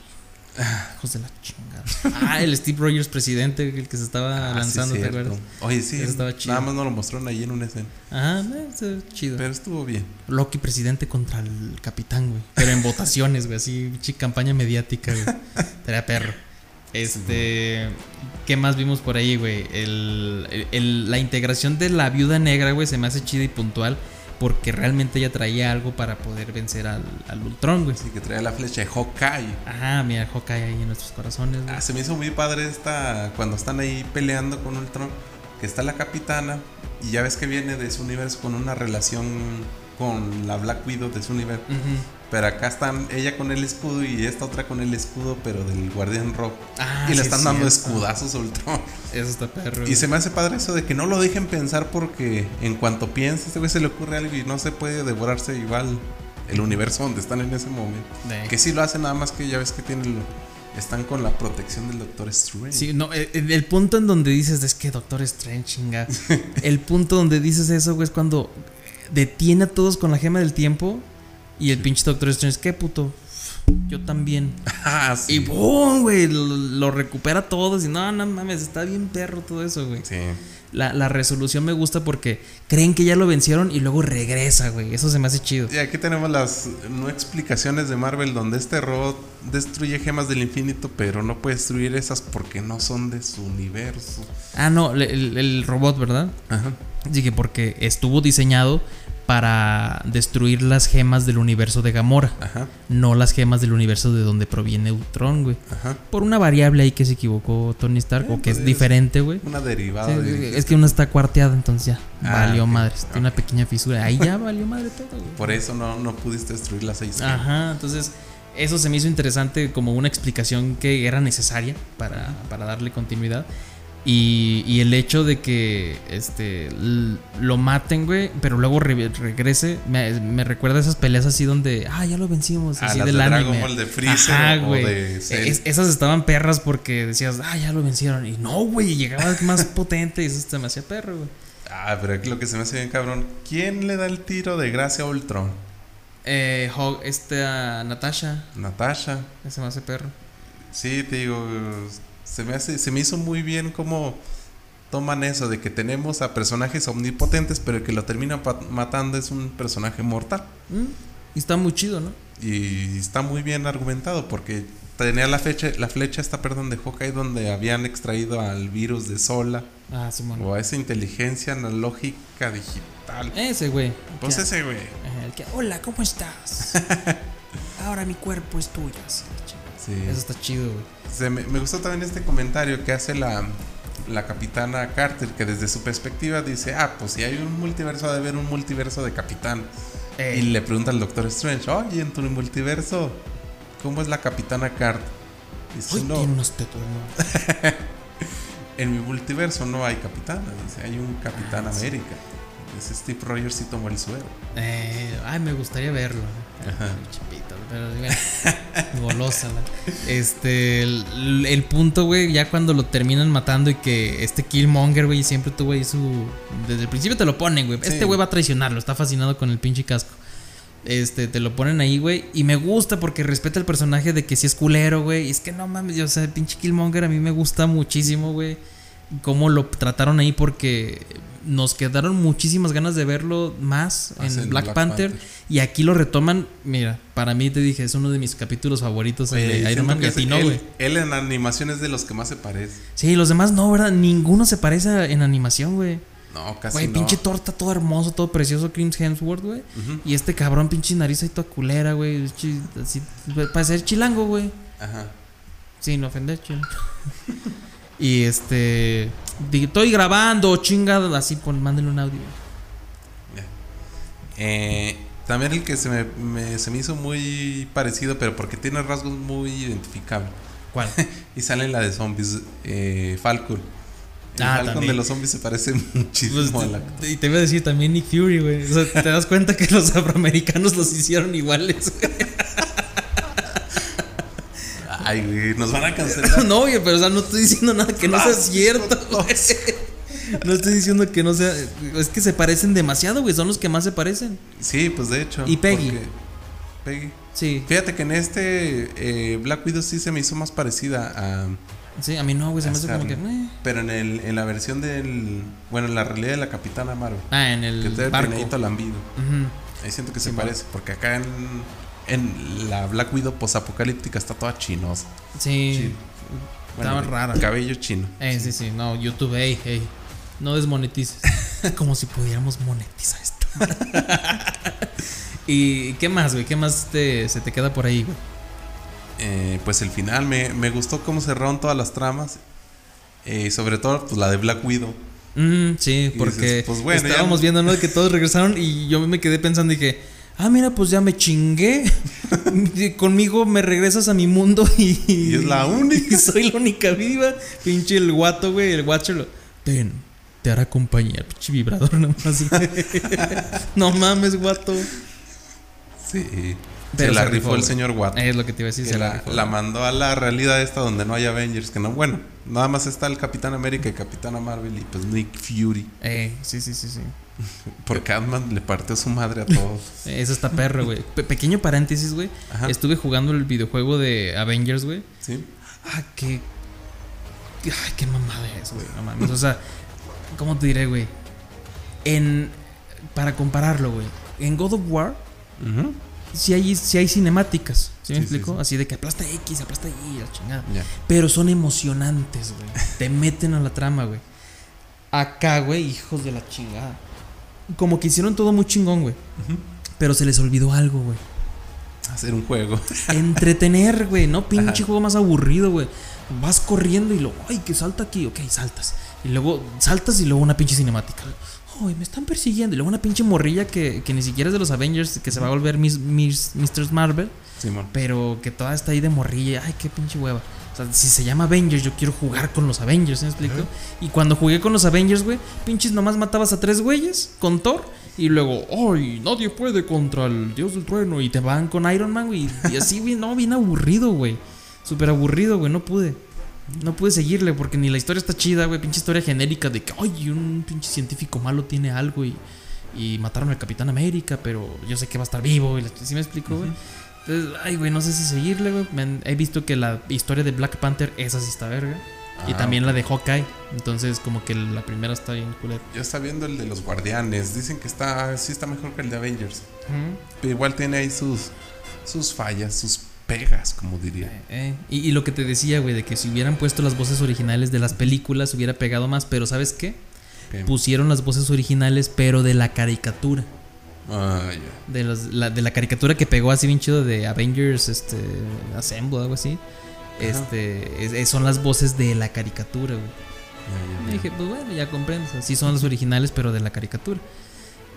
Hijos de la chingada. Ah, el Steve Rogers presidente, el que se estaba Ah, sí, lanzando, ¿te cierto. acuerdas? Oye, sí, Ese estaba chido. nada más nos lo mostraron ahí en una escena. Ajá, eh, chido. Pero estuvo bien. Loki presidente contra el capitán, güey. Pero en votaciones, güey, así, campaña mediática, güey. Estaría perro. Este. ¿Qué más vimos por ahí, güey? El, el- el- la integración de la viuda negra, güey, se me hace chida y puntual. Porque realmente ella traía algo para poder vencer al, al Ultron, güey. Así que trae la flecha de Hawkeye. Ajá, mira, Hawkeye ahí en nuestros corazones. Ah, se me hizo muy padre esta cuando están ahí peleando con Ultron, que está la capitana y ya ves que viene de su universo con una relación con la Black Widow de su universo. Pero acá están ella con el escudo y esta otra con el escudo, pero del Guardián Rock. Ah, y le sí, están es dando cierto. escudazos a Ultron. Eso está perro. Y se me hace padre eso de que no lo dejen pensar porque en cuanto piensa, este güey se le ocurre algo y no se puede devorarse igual el universo donde están en ese momento. De- Que sí lo hace nada más que ya ves que tienen lo- están con la protección del Doctor Strange. Sí, no, eh, el, el punto en donde dices es que Doctor Strange, chinga. el punto donde dices eso, güey, es cuando detiene a todos con la gema del tiempo y el pinche Doctor Strange, ¿qué puto? Yo también. Ah, sí. Y ¡boom! güey, lo, lo recupera a todos y no, no mames, está bien perro todo eso, güey. Sí. La, la resolución me gusta porque creen que ya lo vencieron y luego regresa, güey. Eso se me hace chido. Y aquí tenemos las no explicaciones de Marvel donde este robot destruye gemas del infinito, pero no puede destruir esas porque no son de su universo. Ah, no, el, el- robot, ¿verdad? Ajá. Sí, que porque estuvo diseñado para destruir las gemas del universo de Gamora, Ajá. no las gemas del universo de donde proviene Ultron, güey. Ajá. Por una variable ahí que se equivocó Tony Stark, o que es pues, diferente, güey. Una derivada Sí, de- es que una está cuarteada, entonces ya Ah, valió ok, madre. Tiene una pequeña fisura. Ahí ya valió madre todo, güey. Por eso no, no pudiste destruir las seis gemas. Ajá, entonces eso se me hizo interesante como una explicación que era necesaria para, para darle continuidad. Y, y el hecho de que este lo maten, güey, pero luego re- regrese, me, me recuerda a esas peleas así donde, ah, ya lo vencimos, Ah, así las del de anime. Dragon Ball de Freezer Ajá, o güey. de Cell. Es- esas estaban perras porque decías, ah, ya lo vencieron. Y no, güey, llegaba más potente y eso se me hacía perro, güey. Ah, pero aquí lo que se me hace bien cabrón. ¿Quién le da el tiro de gracia a Ultron? Eh, Hog- esta Natasha, Natasha. ese me hace perro. Sí, te digo, se me hace, se me hizo muy bien cómo toman eso de que tenemos a personajes omnipotentes, pero el que lo termina matando es un personaje mortal. Mm, Y está muy chido, ¿no? Y está muy bien argumentado porque tenía la flecha, la flecha esta, perdón, de Hawkeye donde habían extraído al virus de Sola Ah, Simón. o a esa inteligencia analógica digital. Ese, güey. Pues Que- ese güey. El que, hola, ¿cómo estás? Ahora mi cuerpo es tuyo. Sí. Eso está chido, güey. Se me, me gustó también este comentario que hace la, la capitana Carter, que desde su perspectiva dice, ah, pues si hay un multiverso, ha de haber un multiverso de capitán. Eh. Y le pregunta al Doctor Strange, oye, en tu multiverso, ¿cómo es la capitana Carter? Dice, Hoy no, tiene unos en mi multiverso no hay capitana, dice, hay un Capitán Ah, sí. América. Dice, Steve Rogers sí tomó el suero. Eh, ay, me gustaría verlo. Ajá. Chipito, pero bueno, golosa. Este, el, el punto, güey, ya cuando lo terminan matando y que este Killmonger, güey, siempre tuvo ahí su. Desde el principio te lo ponen, güey. Sí. Este güey va a traicionarlo, está fascinado con el pinche casco. Este, te lo ponen ahí, güey. Y me gusta porque respeta el personaje de que si es culero, güey. Y es que no mames, yo, o sea, el pinche Killmonger a mí me gusta muchísimo, güey. Cómo lo trataron ahí porque nos quedaron muchísimas ganas de verlo más en Black, Black Panther. Panther. Y aquí lo retoman. Mira, para mí te dije, es uno de mis capítulos favoritos el de Iron Man. que Y a es- ti no, él, él en animación es de los que más se parece. Sí, los demás no, ¿verdad? Ninguno se parece a- en animación, güey. No, casi Güey, no. pinche torta, todo hermoso, todo precioso, Chris Hemsworth, güey. Y este cabrón, pinche nariz ahí toda culera, güey. Así, para ser chilango, güey. Ajá. Sin ofender, chilango. y este. Estoy grabando, chingada. Así, pon, mándenle un audio. Ya. Eh, también el que se me, me- se me hizo muy parecido, pero porque tiene rasgos muy identificables. ¿Cuál? Y sale la de zombies, eh, Falcon. El Ah, Falcon también. de los zombies se parece Pues, muchísimo al actor. te- y te iba a decir también Nick Fury, güey. O sea, te das cuenta que los afroamericanos los hicieron iguales, güey. Ay, güey, nos van a cancelar. No, oye, pero o sea, no estoy diciendo nada que no sea Racista cierto, güey. No estoy diciendo que no sea. Es que se parecen demasiado, güey. Son los que más se parecen. Sí, pues de hecho. Y Peggy. Peggy. Sí. Fíjate que en este eh, Black Widow sí se me hizo más parecida a. Sí, a mí no, güey. Se me hace como que. Eh. Pero en, el, en la versión del. Bueno, en la realidad de la Capitana Marvel. Ah, en Que el trae el barco. peinadito lambido. Ujú. Ahí siento que se parece. Porque acá en. En la Black Widow posapocalíptica está toda chinosa. Sí. Chino. Estaba rara. Cabello chino. Eh, sí, sí. No, YouTube, ey, ey. No desmonetices. como si pudiéramos monetizar esto. ¿Y qué más, güey? ¿Qué más te, se te queda por ahí, güey? Eh, pues el final me, me gustó cómo cerraron todas las tramas. Eh, sobre todo pues, la de Black Widow. Mm, sí, Y porque dices, pues bueno, estábamos no- viendo, ¿no? Que todos regresaron y yo me quedé pensando y dije, ah, mira, pues ya me chingué. Conmigo me regresas a mi mundo y. Y es la única. Y soy la única viva. Pinche el guato, güey, el guacho lo. Ten, te hará compañía, pinche vibrador nomás. no mames, guato. Sí. Pero se la se rifó rifó, el señor Watt. Es lo que te iba a decir. se la, la mandó a la realidad esta donde no hay Avengers. Que no, bueno, nada más está el Capitán América y Capitana Marvel y pues Nick Fury. Eh, sí, sí, sí, sí. Porque Ant-Man le partió su madre a todos. Eso está perro, güey. Pe- pequeño paréntesis, güey. Estuve jugando el videojuego de Avengers, güey. ¿Sí? Ah, qué. Ay, qué mamada es, güey. No mames. O sea, ¿cómo te diré, güey? En. Para compararlo, güey. En God of War, Ujú. Sí hay, sí hay cinemáticas. ¿Sí me Sí, explico? sí. Así de que aplasta X, aplasta Y, la chingada. Pero son emocionantes, güey. Te meten a la trama, güey. Acá, güey, hijos de la chingada. Como que hicieron todo muy chingón, güey. Pero se les olvidó algo, güey. Hacer un juego. Entretener, güey, no pinche Ajá. juego más aburrido, güey. Vas corriendo y luego, ay, que salta aquí, ok, saltas. Y luego saltas y luego una pinche cinemática. Ay, me están persiguiendo. Y luego una pinche morrilla que, que ni siquiera es de los Avengers, que se va a volver Miss, Miss, Mr. Marvel, Simón. pero que toda está ahí de morrilla. Ay, qué pinche hueva. O sea, si se llama Avengers, yo quiero jugar con los Avengers, ¿sí me explico? Y cuando jugué con los Avengers, güey, pinches nomás matabas a tres güeyes con Thor. Y luego, ay, nadie puede contra el dios del trueno. Y te van con Iron Man, güey. Y así, güey, no, bien aburrido, güey. Súper aburrido, güey, no pude. No pude seguirle porque ni la historia está chida, güey. Pinche historia genérica de que, ay, un pinche científico malo tiene algo y, y mataron al Capitán América, pero yo sé que va a estar vivo. Y la- ¿Sí me explico, güey? Entonces, ay, güey, no sé si seguirle, güey. He visto que la historia de Black Panther, esa sí está verga. y Ah, también la de Hawkeye. Entonces, como que la primera está bien culera. Yo estaba viendo el de los Guardianes. Dicen que está sí está mejor que el de Avengers. Pero igual tiene ahí sus, sus fallas, sus pegas, como diría. Eh, y, y lo que te decía, güey, de que si hubieran puesto las voces originales de las películas, hubiera pegado más. Pero ¿sabes qué? Pusieron las voces originales, pero de la caricatura. Ah, ya. De, los- la, de la caricatura que pegó así bien chido de Avengers este, Assemble, algo así. Este, es- es- son las voces de la caricatura, güey. Ya, ya, Y ya. dije, pues bueno, ya comprendes. Así son las originales, pero de la caricatura.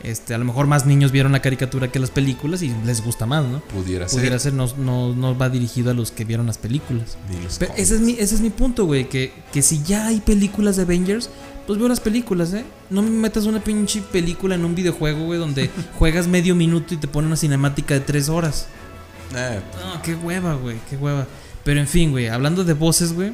Este, a lo mejor más niños vieron la caricatura que las películas y les gusta más, ¿no? Pudiera ser. Pudiera ser, no, no, no va dirigido a los que vieron las películas. Pero ese es mi, ese es mi punto, güey. Que, que si ya hay películas de Avengers, pues veo las películas, ¿eh? No me metas una pinche película en un videojuego, güey, donde juegas medio minuto y te pone una cinemática de tres horas. Eh, No, qué hueva, güey, qué hueva. Pero en fin, güey, hablando de voces, güey.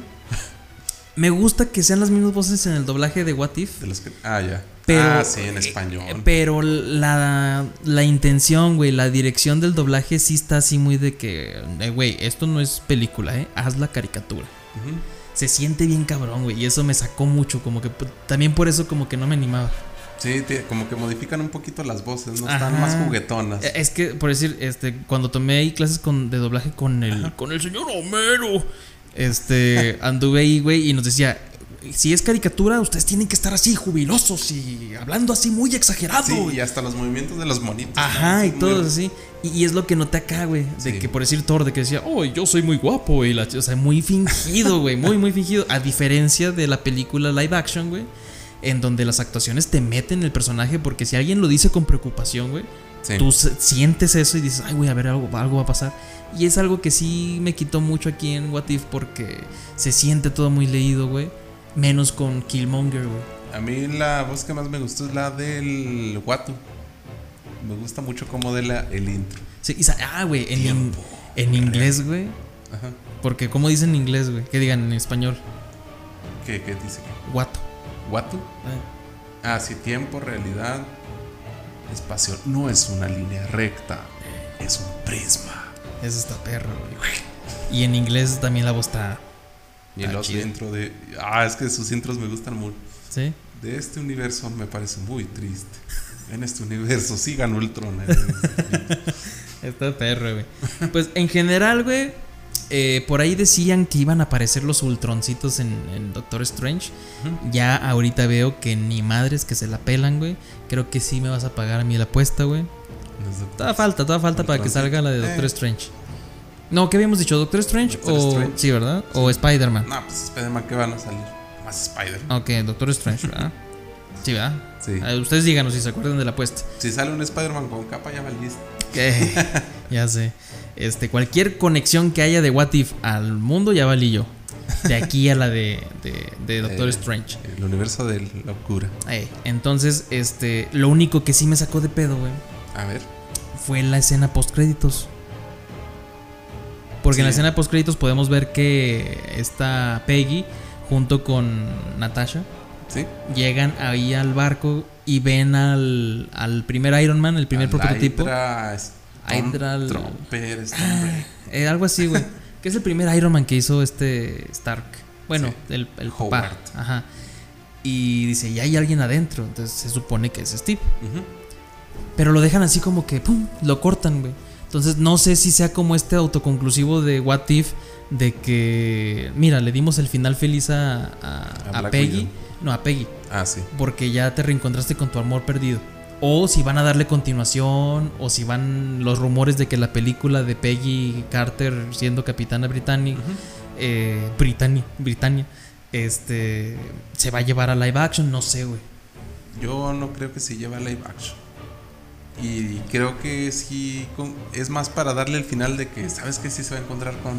Me gusta que sean las mismas voces en el doblaje de What If. de los que. Ah, ya. Pero, ah, sí, en eh, español. Pero la, la intención, güey, la dirección del doblaje sí está así muy de que, eh, güey, esto no es película, ¿eh? Haz la caricatura. Se siente bien cabrón, güey, y eso me sacó mucho, como que también por eso como que no me animaba. Sí, como que modifican un poquito las voces, no están más juguetonas. Eh, Es que, por decir, este, cuando tomé ahí clases con, de doblaje con el, con el señor Homero, este, anduve ahí, güey, y nos decía, si es caricatura, ustedes tienen que estar así, jubilosos y hablando así muy exagerado. Sí, güey". y hasta los movimientos de los monitos. Ajá, ¿no? y todo así. Y, y es lo que noté acá, güey. De Sí. que por decir Thor, de que decía, oh, yo soy muy guapo. Y la, o sea, muy fingido, güey. Muy, muy fingido. A diferencia de la película live action, güey. En donde las actuaciones te meten en el personaje. Porque si alguien lo dice con preocupación, güey. Sí. Tú sientes eso y dices, ay, güey, a ver, algo, algo va a pasar. Y es algo que sí me quitó mucho aquí en What If. Porque se siente todo muy leído, güey. Menos con Killmonger, güey. A mí la voz que más me gustó es la del Watu. Me gusta mucho como de la el intro. Sí, y ah, güey, en, in- en inglés, güey. Ajá. Porque, ¿cómo dicen en inglés, güey? Que digan en español. ¿Qué, qué dice? Guato. ¿Watu? Ah, sí, tiempo, realidad, espacio. No es una línea recta, es un prisma. Eso está perro, güey. Y en inglés también la voz está. Y chido. intro de. Ah, es que sus intros me gustan mucho. ¿Sí? De este universo me parece muy triste. En este universo sí ganó el trono. Está perro, güey. Pues en general, güey. eh, por ahí decían que iban a aparecer los ultroncitos en, en Doctor Strange. Ya ahorita veo que ni madres que se la pelan, güey. Creo que sí me vas a pagar a mí la apuesta, güey. Toda falta, toda falta para que salga la de Doctor Eh. Strange. No, ¿qué habíamos dicho? ¿Doctor Strange Doctor o. Strange. Sí, ¿verdad? O Spider-Man. No, pues Spider-Man que van a salir. Más Spider-Man. Ok, Doctor Strange, ¿verdad? Sí, ¿verdad? Sí. Ustedes díganos si se acuerdan de la apuesta. Si sale un Spider-Man con capa, ya valiste. Que- ya sé. Este, cualquier conexión que haya de What If al mundo ya valí yo. De aquí a la de, de, de Doctor Eh, Strange. El universo de la locura. Ey, entonces, este, lo único que sí me sacó de pedo, güey, A ver. fue la escena post créditos. Porque en la escena post créditos podemos ver que está Peggy junto con Natasha ¿Sí? llegan ahí al barco y ven al, al primer Iron Man, el primer Al prototipo. Hydra, Hydra, Tromper. Eh, algo así, güey. que es el primer Iron Man que hizo este Stark. Bueno, Sí. el, el papá. Ajá. Y dice, y hay alguien adentro. Entonces se supone que es Steve. Ujú. Pero lo dejan así como que, ¡pum! Lo cortan, güey. Entonces no sé si sea como este autoconclusivo de What If. De que, mira, le dimos el final feliz a, a, A a Black Peggy. No, a Peggy. Ah, sí. Porque ya te reencontraste con tu amor perdido. O si van a darle continuación. O si van los rumores de que la película de Peggy Carter siendo capitana británica. eh, Britannia. Britannia. Este. Se va a llevar a live action. No sé, güey. Yo no creo que se lleve a live action. Y creo que sí es más para darle el final de que sabes que sí se va a encontrar con.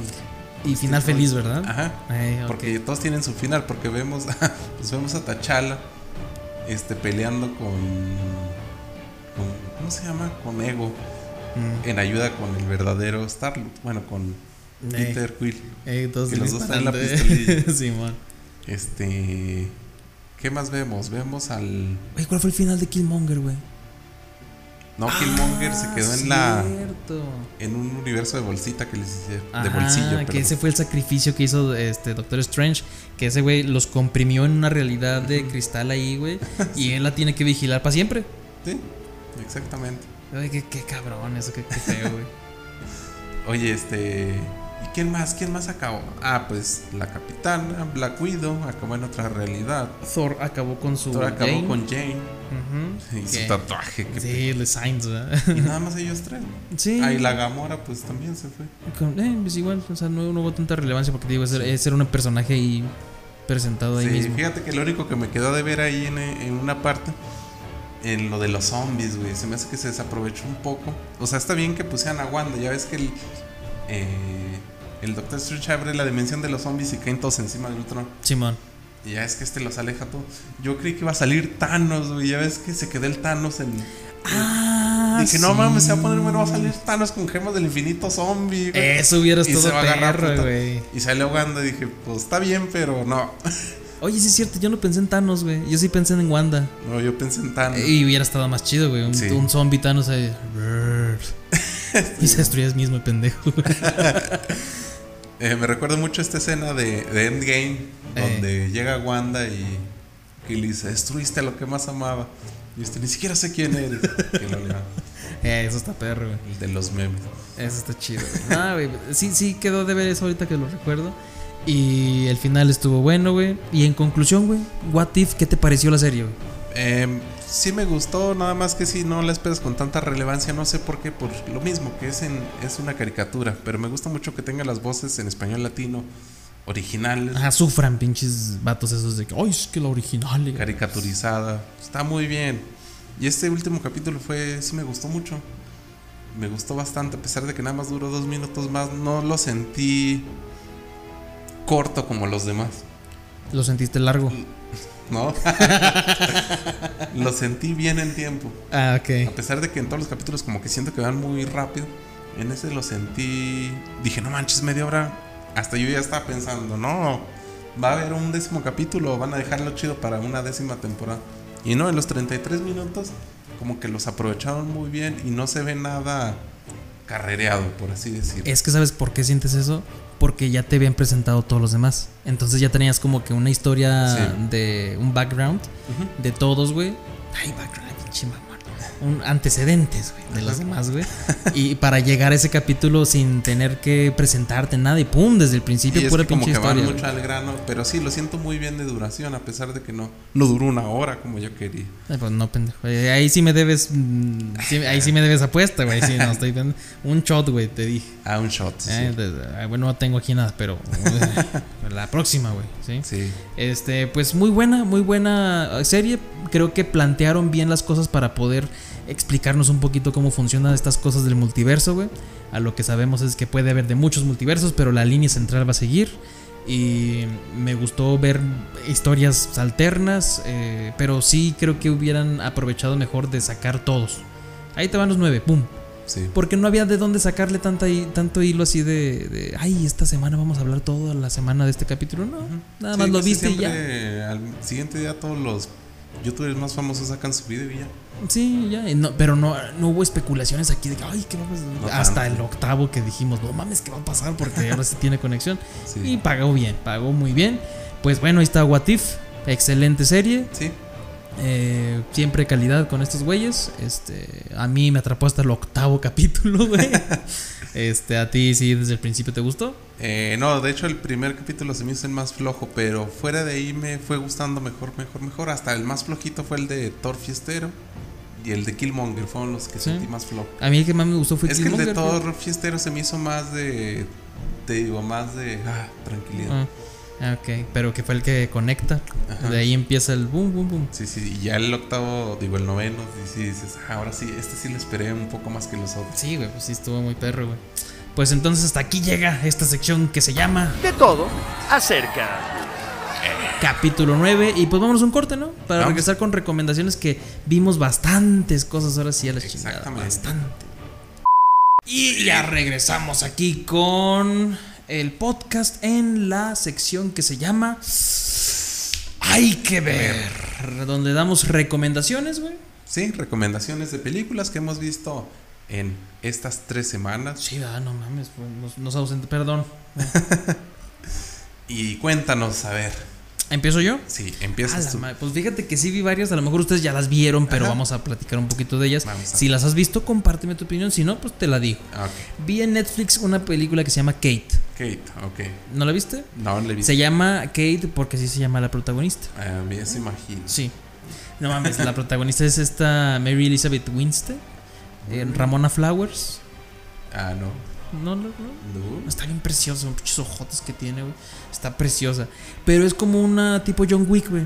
Y final Steve feliz. ¿verdad? Ajá. Ay, ok. Porque todos tienen su final, porque vemos, pues vemos a T'Challa este, peleando con, con- ¿Cómo se llama? Con Ego. Mm. En ayuda con el verdadero Star-Lord. Bueno, con Eh. Peter Quill. Eh, todos Que los dos traen disparando, la eh. pistolilla. Simón. Este. ¿Qué más vemos? Vemos al. ¿cuál fue el final de Killmonger, güey? No, Killmonger se quedó en la. Ah, Cierto. En un universo de bolsita que les hicieron. de bolsillo, que ese fue el sacrificio que hizo este Doctor Strange. Que ese güey los comprimió en una realidad de cristal ahí, güey. Y él la tiene que vigilar para siempre. Sí, exactamente. Ay, qué, qué cabrón, eso, qué, qué feo, güey. Oye, este. ¿Y quién más? ¿Quién más acabó? Ah, pues la capitana, Black Widow, acabó en otra realidad. Thor acabó con su. Thor acabó Jane. con Jane. Y su tatuaje. que Sí, Signs, ¿verdad? Y nada más ellos tres. Sí. Ah, y la Gamora, pues también se fue. Con- eh, pues igual, o sea, no, no hubo tanta relevancia porque te digo, ese era un personaje ahí presentado ahí Sí, mismo. fíjate que lo único que me quedó de ver ahí en, en una parte, en lo de los zombies, güey, se me hace que se desaprovechó un poco. O sea, está bien que pusieran a Wanda, ya ves que el, eh, el Doctor Strange abre la dimensión de los zombies y caen todos encima del otro. Simón. Y ya es que este los aleja todo. Yo creí que iba a salir Thanos, güey, ya ves que se quedó el Thanos en... Ah, Dije, no mames, se va a poner, bueno, va a salir Thanos con gemas del infinito zombie. güey". Eso hubiera Y se estado va a agarrar perro, puta. güey. Y salió Wanda y dije, pues está bien, pero no. Oye, sí es cierto, yo no pensé en Thanos, güey. Yo sí pensé en Wanda. No, yo pensé en Thanos. Y hubiera estado más chido, güey. Un, Sí. un zombie Thanos ahí. y se destruye el mismo pendejo. Eh, me recuerda mucho esta escena de, de Endgame, Eh. donde llega Wanda y le dice, destruiste a lo que más amaba. Y este, ni siquiera sé quién eres. Eh, eso está perro, güey. el de los memes. Eso está chido. güey. Ah, güey. Sí, sí, quedó de ver eso ahorita que lo recuerdo. Y el final estuvo bueno, güey. Y en conclusión, güey, What If, ¿qué te pareció la serie, güey? Eh, sí me gustó, nada más que si no la esperas con tanta relevancia, no sé por qué, por lo mismo, que es, en, es una caricatura, pero me gusta mucho que tenga las voces en español latino originales, Ajá, sufran pinches vatos esos de que, ay, es que la original. güey". caricaturizada, está muy bien. Y este último capítulo fue, sí me gustó mucho, me gustó bastante, a pesar de que nada más duró dos minutos más, no lo sentí corto como los demás. Lo sentiste largo. ¿No? lo sentí bien en tiempo. Ah, A ok. pesar de que en todos los capítulos como que siento que van muy rápido, en ese lo sentí, dije, no manches, media hora. Hasta yo ya estaba pensando, no, va a haber un décimo capítulo, van a dejarlo chido para una décima temporada. Y no, en los 33 minutos como que los aprovecharon muy bien y no se ve nada carrereado, por así decirlo. Es que sabes por qué sientes eso? Porque ya te habían presentado todos los demás. Entonces ya tenías como que una historia Sí. de un background de todos, güey. Ay, background. Un antecedentes, güey, de los demás, güey. Y para llegar a ese capítulo sin tener que presentarte nada y pum, desde el principio Y es pura que como pinche que van historia. mucho al grano, pero sí, lo siento muy bien de duración, a pesar de que no, no duró una hora como yo quería. Ay, pues no, pendejo. Eh, Ahí sí me debes. mm, sí, ahí sí me debes apuesta, güey. Sí, no, estoy viendo. Un shot, güey, te dije. Ah, un shot, sí. Eh, bueno, no tengo aquí nada, pero. la próxima, güey. ¿sí? sí. Este, pues muy buena, muy buena serie. Creo que plantearon bien las cosas para poder explicarnos un poquito cómo funcionan estas cosas del multiverso, güey. A lo que sabemos es que puede haber de muchos multiversos, pero la línea central va a seguir. Y me gustó ver historias alternas, eh, pero sí creo que hubieran aprovechado mejor de sacar todos. Ahí te van los nueve, pum. Sí. Porque no había de dónde sacarle tanta, tanto hilo así de, de, ay, esta semana vamos a hablar toda la semana de este capítulo. No, nada Sí, más lo viste y ya. Al siguiente día todos los youtubers más famosos sacan su video y ya. Sí, ya. no- pero no, no hubo especulaciones aquí de que, ay, ¿qué va a pasar? No Hasta tanto. el octavo que dijimos, no mames, ¿qué va a pasar? Porque ahora sí tiene conexión. Sí. Y pagó bien, pagó muy bien. Pues bueno, ahí está What If. Excelente serie. Sí. Eh, siempre calidad con estos güeyes. Este, a mí me atrapó hasta el octavo capítulo, güey. Este, a ti sí desde el principio te gustó. Eh, no, de hecho el primer capítulo se me hizo el más flojo, pero fuera de ahí me fue gustando mejor, mejor, mejor. Hasta el más flojito fue el de Thor Fiestero y el de Killmonger, fueron los que Sí. sentí más flojo. A mí el que más me gustó fue Es que el de Killmonger. Thor Fiestero se me hizo más de, te digo, más de ah, tranquilidad. Ah, ok, pero que fue el que conecta. Ajá. De ahí empieza el boom, boom, boom. Sí, sí, y ya el octavo, digo, el noveno, y sí dices, ah, ahora sí, este sí lo esperé un poco más que los otros. Sí, güey, pues sí estuvo muy perro, güey. Pues entonces hasta aquí llega esta sección que se llama De todo acerca. Capítulo 9. Y pues vámonos a un corte, ¿no? Para Vamos. regresar con recomendaciones que vimos bastantes cosas ahora sí a la chingada. Exactamente. Bastante. Y ya regresamos aquí con el podcast en la sección que se llama Hay que ver. Donde damos recomendaciones, güey. Sí, recomendaciones de películas que hemos visto en estas tres semanas. Sí, ah, no mames, nos, nos ausente, perdón. Y cuéntanos, a ver, ¿Empiezo yo? sí, empiezas la tú. madre, Pues fíjate que sí vi varias, a lo mejor ustedes ya las vieron, pero Ajá. vamos a platicar un poquito de ellas. Si las has visto, compárteme tu opinión, si no, pues te la digo. Ah, Vi en Netflix una película que se llama Kate. Kate, ok. ¿No la viste? No le he visto. Se llama Kate porque así se llama la protagonista. A mí eso imagino. Sí. No mames, la protagonista es esta Mary Elizabeth Winstead. Eh, Ramona Flowers. Ah, no. No, no, no. No. Está bien preciosa, los pinches ojotes que tiene, güey. Está preciosa. Pero es como una tipo John Wick, güey.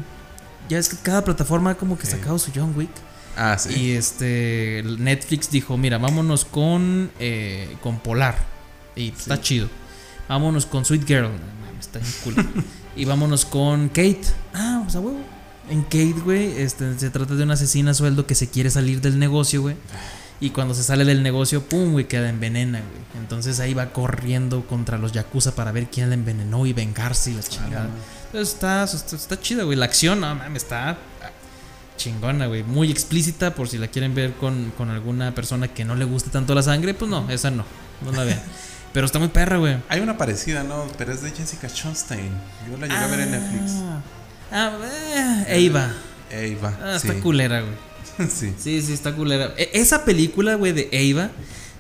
Ya es que cada plataforma ha como que Ok. sacado su John Wick. Ah, sí. Y este Netflix dijo, mira, vámonos con, eh, con Polar. Y pues, está chido. Vámonos con Sweet Girl. No está bien cool. y vámonos con Kate. Ah, pues a huevo. En Kate, güey, este, se trata de una asesina a sueldo que se quiere salir del negocio, güey. Y cuando se sale del negocio, pum, güey, queda envenena, güey. Entonces ahí va corriendo contra los Yakuza para ver quién la envenenó y vengarse y la chingada. Entonces está, está, está chida, güey. La acción, no mames, está chingona, güey. Muy explícita por si la quieren ver con, con alguna persona que no le guste tanto la sangre, pues no, esa no. No la vean. Pero está muy perra, güey. Hay una parecida, ¿no? Pero es de Jessica Chastain. Yo la llegué a ver en Netflix. Ah, eh, Eva. Eva. Ah, sí. está culera, güey. sí. Sí, sí, está culera. E- esa película, güey, de Eva,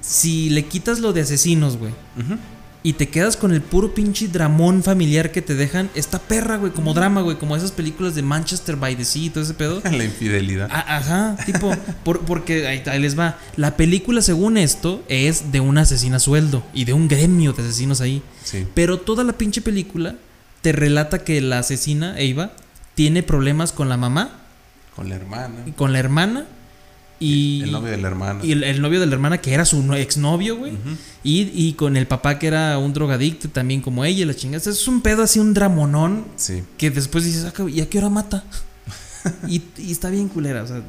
si le quitas lo de asesinos, güey, Ujú. y te quedas con el puro pinche dramón familiar que te dejan, está perra, güey, como drama, güey, como esas películas de Manchester by the Sea y todo ese pedo. La infidelidad. Ah, Ajá, tipo, por- porque ahí, ahí les va. La película, según esto, es de un asesino a sueldo y de un gremio de asesinos ahí. Sí. Pero toda la pinche película te relata que la asesina, Eva, tiene problemas con la mamá, Con la hermana. y con la hermana y el novio de la hermana. y el, el novio de la hermana que era su no- exnovio, güey. Y, y con el papá que era un drogadicto también como ella, la chingada. Es un pedo así, un dramonón Sí. que después dices, "Ah, cabrón, ¿y a qué hora mata? y, y está bien culera, o sea,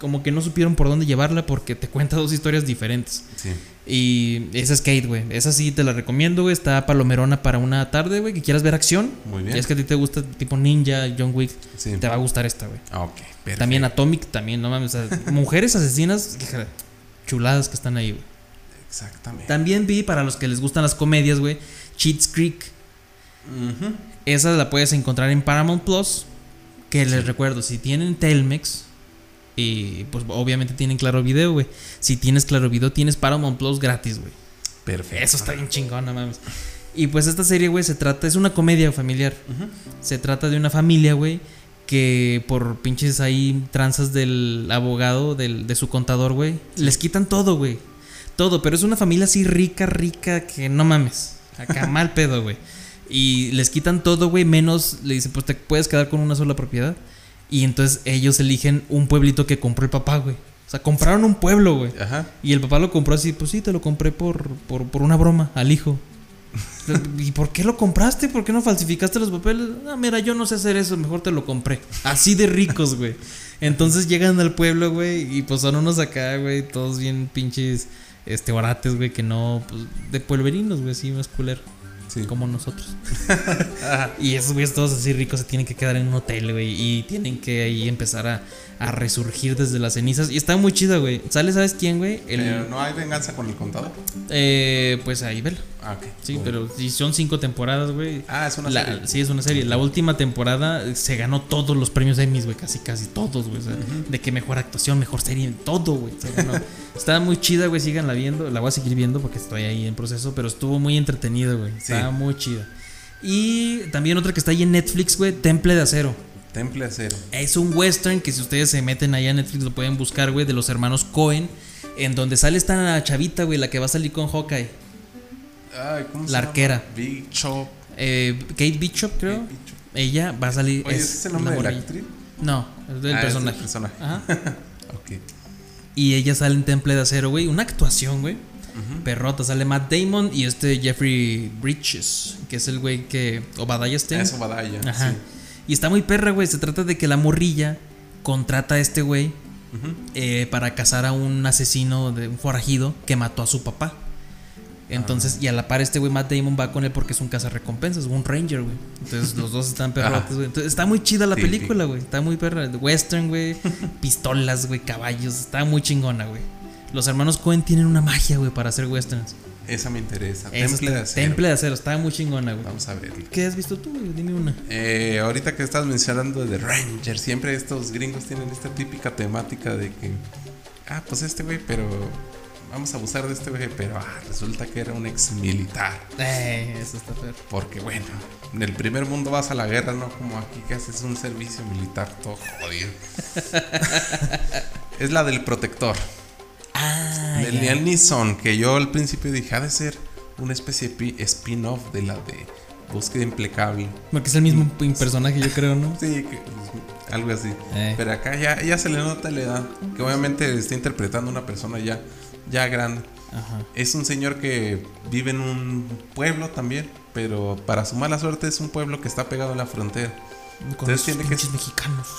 como que no supieron por dónde llevarla porque te cuenta dos historias diferentes. Sí. Y esa es Kate, güey. Esa sí te la recomiendo, güey. Está palomerona para una tarde, güey. Que quieras ver acción. Muy bien. Es que a ti te gusta tipo ninja, John Wick. Sí. Te va a gustar esta, güey. Ah, Ok. perfecto. También Atomic, también, no mames. o sea, mujeres asesinas, chuladas que están ahí, güey. Exactamente. También vi para los que les gustan las comedias, güey. Cheats Creek. Esa la puedes encontrar en Paramount Plus. Que les recuerdo, si tienen Telmex, Y pues obviamente tienen Claro Video, güey. Si tienes Claro Video, tienes Paramount Plus gratis, güey. Perfecto. Eso está bien chingón, no mames. Y pues esta serie, güey, se trata, es una comedia familiar. Se trata de una familia, güey, que por pinches ahí tranzas del abogado, del, de su contador, güey, les quitan todo, güey. Todo, pero es una familia así rica, rica, que no mames. Acá mal pedo, güey. Y les quitan todo, güey, menos le dicen, pues te puedes quedar con una sola propiedad. Y entonces ellos eligen un pueblito que compró el papá, güey. O sea, compraron un pueblo, güey. Ajá. Y el papá lo compró así, pues sí, te lo compré por, por, por una broma al hijo. ¿Y por qué lo compraste? ¿Por qué no falsificaste los papeles? Ah, mira, yo no sé hacer eso, mejor te lo compré. Así de ricos, güey. Entonces llegan al pueblo, güey, y pues son unos acá, güey, todos bien pinches, este, orates, güey, que no, pues, de pueblerinos, güey, así más culero. Sí. Como nosotros. y esos güeyes todos así ricos se tienen que quedar en un hotel, güey. Y tienen que ahí empezar a, a resurgir desde las cenizas. Y está muy chida, güey. ¿Sale, sabes quién, güey? El, Pero no hay venganza con el contador. eh, pues ahí, vela. Ah. Sí, pero si son cinco temporadas, güey. Ah, es una La- serie. Sí, es una serie. La última temporada se ganó todos los premios Emmys, güey. Casi, casi todos, güey. O sea, De que mejor actuación, mejor serie, todo, güey. se ganó. Está muy chida, güey. Síganla viendo. La voy a seguir viendo porque estoy ahí en proceso. Pero estuvo muy entretenido, güey. Está Sí. muy chida. Y también otra que está ahí en Netflix, güey. Temple de Acero. Temple Acero. Es un western que si ustedes se meten allá en Netflix lo pueden buscar, güey. De los hermanos Cohen. En donde sale esta chavita, güey. La que va a salir con Hawkeye. Ay, ¿cómo se La llama? arquera. Chop. Eh, Kate Bishop, creo. Kate Bishop. Ella va a salir. Oye, ¿ese es el nombre de la actriz? No, es del Ah, es personaje. personaje. Ajá. Ok. Y ella sale en Temple de Acero, güey. Una actuación, güey. Perrota. Sale Matt Damon y este Jeffrey Bridges, que es el güey que. Obadiah Badaya. Ajá. Sí. Y está muy perra, güey. Se trata de que la morrilla contrata a este güey eh, para cazar a un asesino, de un forajido que mató a su papá. Entonces, y a la par este güey Matt Damon va con él porque es un cazarrecompensas, un ranger, güey. Entonces los dos están perrotes, güey. Entonces está muy chida la Sí, película, güey. Está muy perra. Western, güey. Pistolas, güey. Caballos. Está muy chingona, güey. Los hermanos Cohen tienen una magia, güey, para hacer westerns. Esa me interesa. Esa Temple de Acero. Temple de acero. Está muy chingona, güey. Vamos a ver. ¿Qué has visto tú, güey? Dime una. Eh, ahorita que estás mencionando de Ranger, siempre estos gringos tienen esta típica temática de que, ah, pues este güey, pero vamos a abusar de este güey, pero ah, resulta que era un ex militar. Eh, eso está perro. Porque bueno, en el primer mundo vas a la guerra, no como aquí que haces un servicio militar todo jodido. es la del protector. Ah, de ya. Liam Neeson, que yo al principio dije, ha de ser una especie de pi- spin-off de la de Búsqueda Implacable. Porque es el mismo personaje, yo creo, ¿no? Sí, que- algo así. Eh. Pero acá ya, ya se le nota la edad. Que obviamente está interpretando una persona ya, ya grande. Ajá. Es un señor que vive en un pueblo también. Pero para su mala suerte es un pueblo que está pegado a la frontera. Con Entonces tiene que- mexicanos.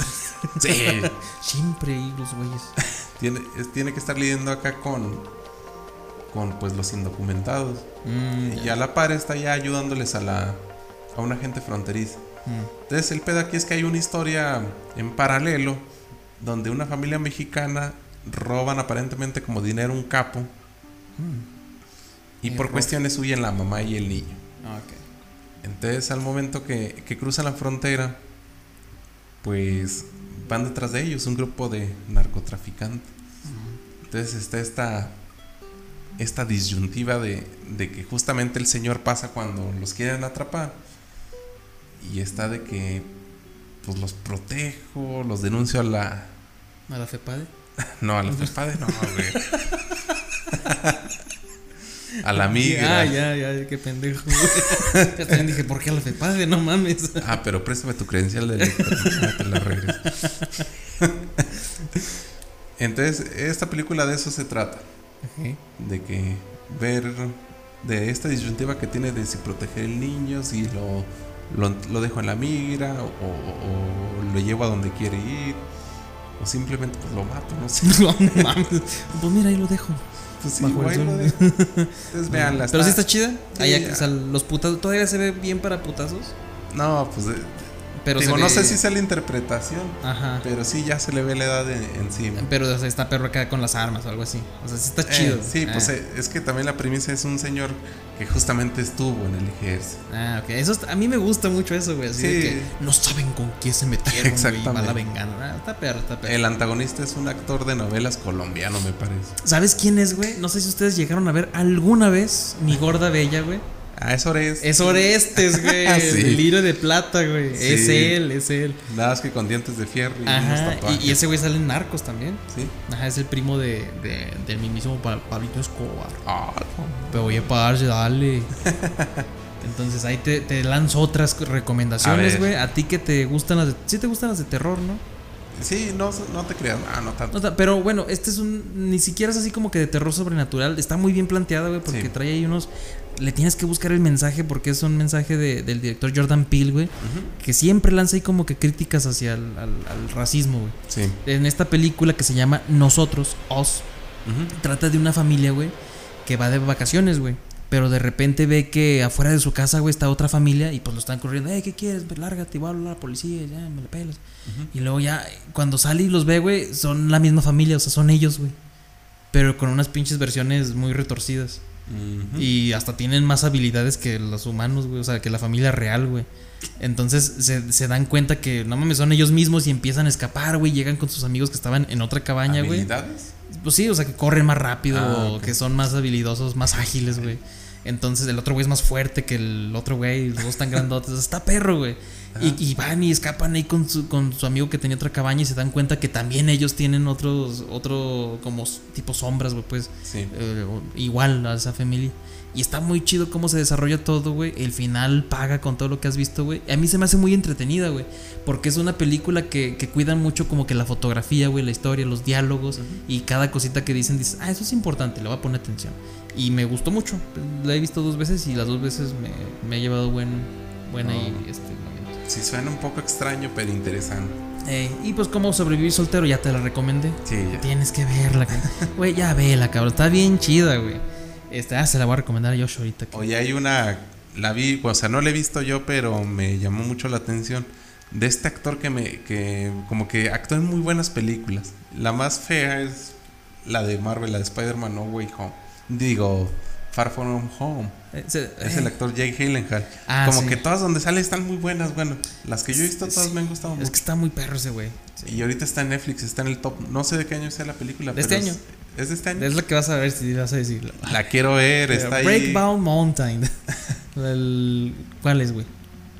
Sí. Siempre ahí los güeyes. tiene, tiene que estar lidiando acá con, con pues los indocumentados. Mm, Y a la par está ya ayudándoles a la a un agente fronterizo. mm. Entonces el pedo aquí es que hay una historia en paralelo donde una familia mexicana roban aparentemente como dinero un capo y Y por cuestiones huyen la mamá y el niño. Ah. Entonces al momento que, que cruzan la frontera, pues van detrás de ellos un grupo de narcotraficantes. Entonces está esta, esta disyuntiva de, de que justamente el señor pasa cuando los quieren atrapar. Y está de que pues los protejo, los denuncio a la... ¿A la FEPADE? No, a la FEPADE no, güey. A la migra. Ah, ya, ya, qué pendejo. güey. Yo también dije, ¿por qué a la FEPADE? No mames. Ah, pero préstame tu credencial de lector. Te la regreso. Entonces, esta película de eso se trata. De que ver de esta disyuntiva que tiene de si proteger el niño, si lo, lo, lo dejo en la migra o, o- o lo llevo a donde quiere ir. O simplemente pues lo mato, no sé. No mames. Pues mira, ahí lo dejo. Pues sí, Bajo el güey, sol. lo dejo. Entonces, véanla. Pero sí está chida. Ahí, o sea, los putazos. ¿Todavía se ve bien para putazos? No, pues de, Pero Digo, no sé si sea la interpretación, Ajá. pero sí ya se le ve la edad en- encima. Pero o sea, está perro acá con las armas o algo así. O sea, sí está Eh, chido. sí, pues Ah. eh, es que también la premisa es un señor que justamente estuvo en el ejército. Ah, ok. Eso está- a mí me gusta mucho eso, güey. Así de Sí. que no saben con quién se metieron, güey. y va Exactamente. la venganza. Ah, está perro, está perro. El antagonista es un actor de novelas colombiano, me parece. ¿Sabes quién es, güey? No sé si ustedes llegaron a ver alguna vez mi gorda bella, güey. Ah, es Ores. Es Orestes, güey. Sí. El hilo de plata, güey. Sí. Es él, es él. Nada más que con dientes de fierro y Ajá. Y, y ese güey sale en Narcos también. Sí. Ajá, es el primo de, de- del mismísimo Pa- Pablito Escobar. Ah, Pero oye, parce, dale. Entonces ahí te, te lanzo otras A recomendaciones, güey. A ti que te gustan las de. Sí, te gustan las de terror, ¿no? sí, no, no te creas. Ah, no tanto. No pero bueno, este es un. Ni siquiera es así como que de terror sobrenatural. Está muy bien planteada, güey, porque Sí. trae ahí unos. Le tienes que buscar el mensaje porque es un mensaje de- del director Jordan Peele, güey. Que siempre lanza ahí como que críticas hacia el al, al racismo, güey. Sí. En esta película que se llama Nosotros, Ujú. trata de una familia, güey, que va de vacaciones, güey. Pero de repente ve que afuera de su casa, güey, está otra familia y pues lo están corriendo. Eh, ¿qué quieres? Pues lárgate, voy a hablar a la policía, ya me la pelas. Y luego ya, cuando sale y los ve, güey, son la misma familia, o sea, son ellos, güey. Pero con unas pinches versiones muy retorcidas. Y hasta tienen más habilidades que los humanos, güey. O sea, que la familia real, güey. Entonces se, se dan cuenta que no mames, son ellos mismos y empiezan a escapar, güey. Llegan con sus amigos que estaban en otra cabaña, güey. ¿Habilidades? Pues sí, o sea, que corren más rápido, Ah, o que son más habilidosos, más ágiles, güey. Entonces el otro güey es más fuerte que el otro güey, los dos están grandotes. Está perro, güey. Y, y van y escapan ahí con su, con su amigo que tenía otra cabaña y se dan cuenta que también ellos tienen otros, otro como tipo sombras, güey, pues. Sí. eh, igual a esa familia. Y está muy chido cómo se desarrolla todo, güey. El final paga con todo lo que has visto, güey. A mí se me hace muy entretenida, güey. Porque es una película que, que cuidan mucho como que la fotografía, güey, la historia, los diálogos. Y cada cosita que dicen, dices, ah, eso es importante, le voy a poner atención. Y me gustó mucho. La he visto dos veces y las dos veces me, me ha llevado buen, buen ahí Oh. este. Sí, suena un poco extraño, pero interesante. Eh, y pues como sobrevivir soltero, ya te la recomendé. Sí, ya. Tienes que verla, güey. Ya vela, cabrón. Está bien chida, güey. Este, ah, se la voy a recomendar a Josh ahorita. que- Oye, hay una. La vi, o sea, no la he visto yo, pero me llamó mucho la atención. De este actor que me. que como que actúa en muy buenas películas. La más fea es la de Marvel, la de Spider-Man No Way Home. Digo, Far From Home. Eh, Es eh, el actor Jake Gyllenhaal. Ah, como sí. que todas donde sale están muy buenas. Bueno, las que yo he visto todas Sí. me han gustado Es mucho. que está muy perro ese güey. Y ahorita está en Netflix, está en el top. No sé de qué año sea la película. De pero este es- año. Es de este año. Es lo que vas a ver si vas a decirlo. La quiero ver, está ahí. Breakbound Mountain. El- ¿Cuál es, güey?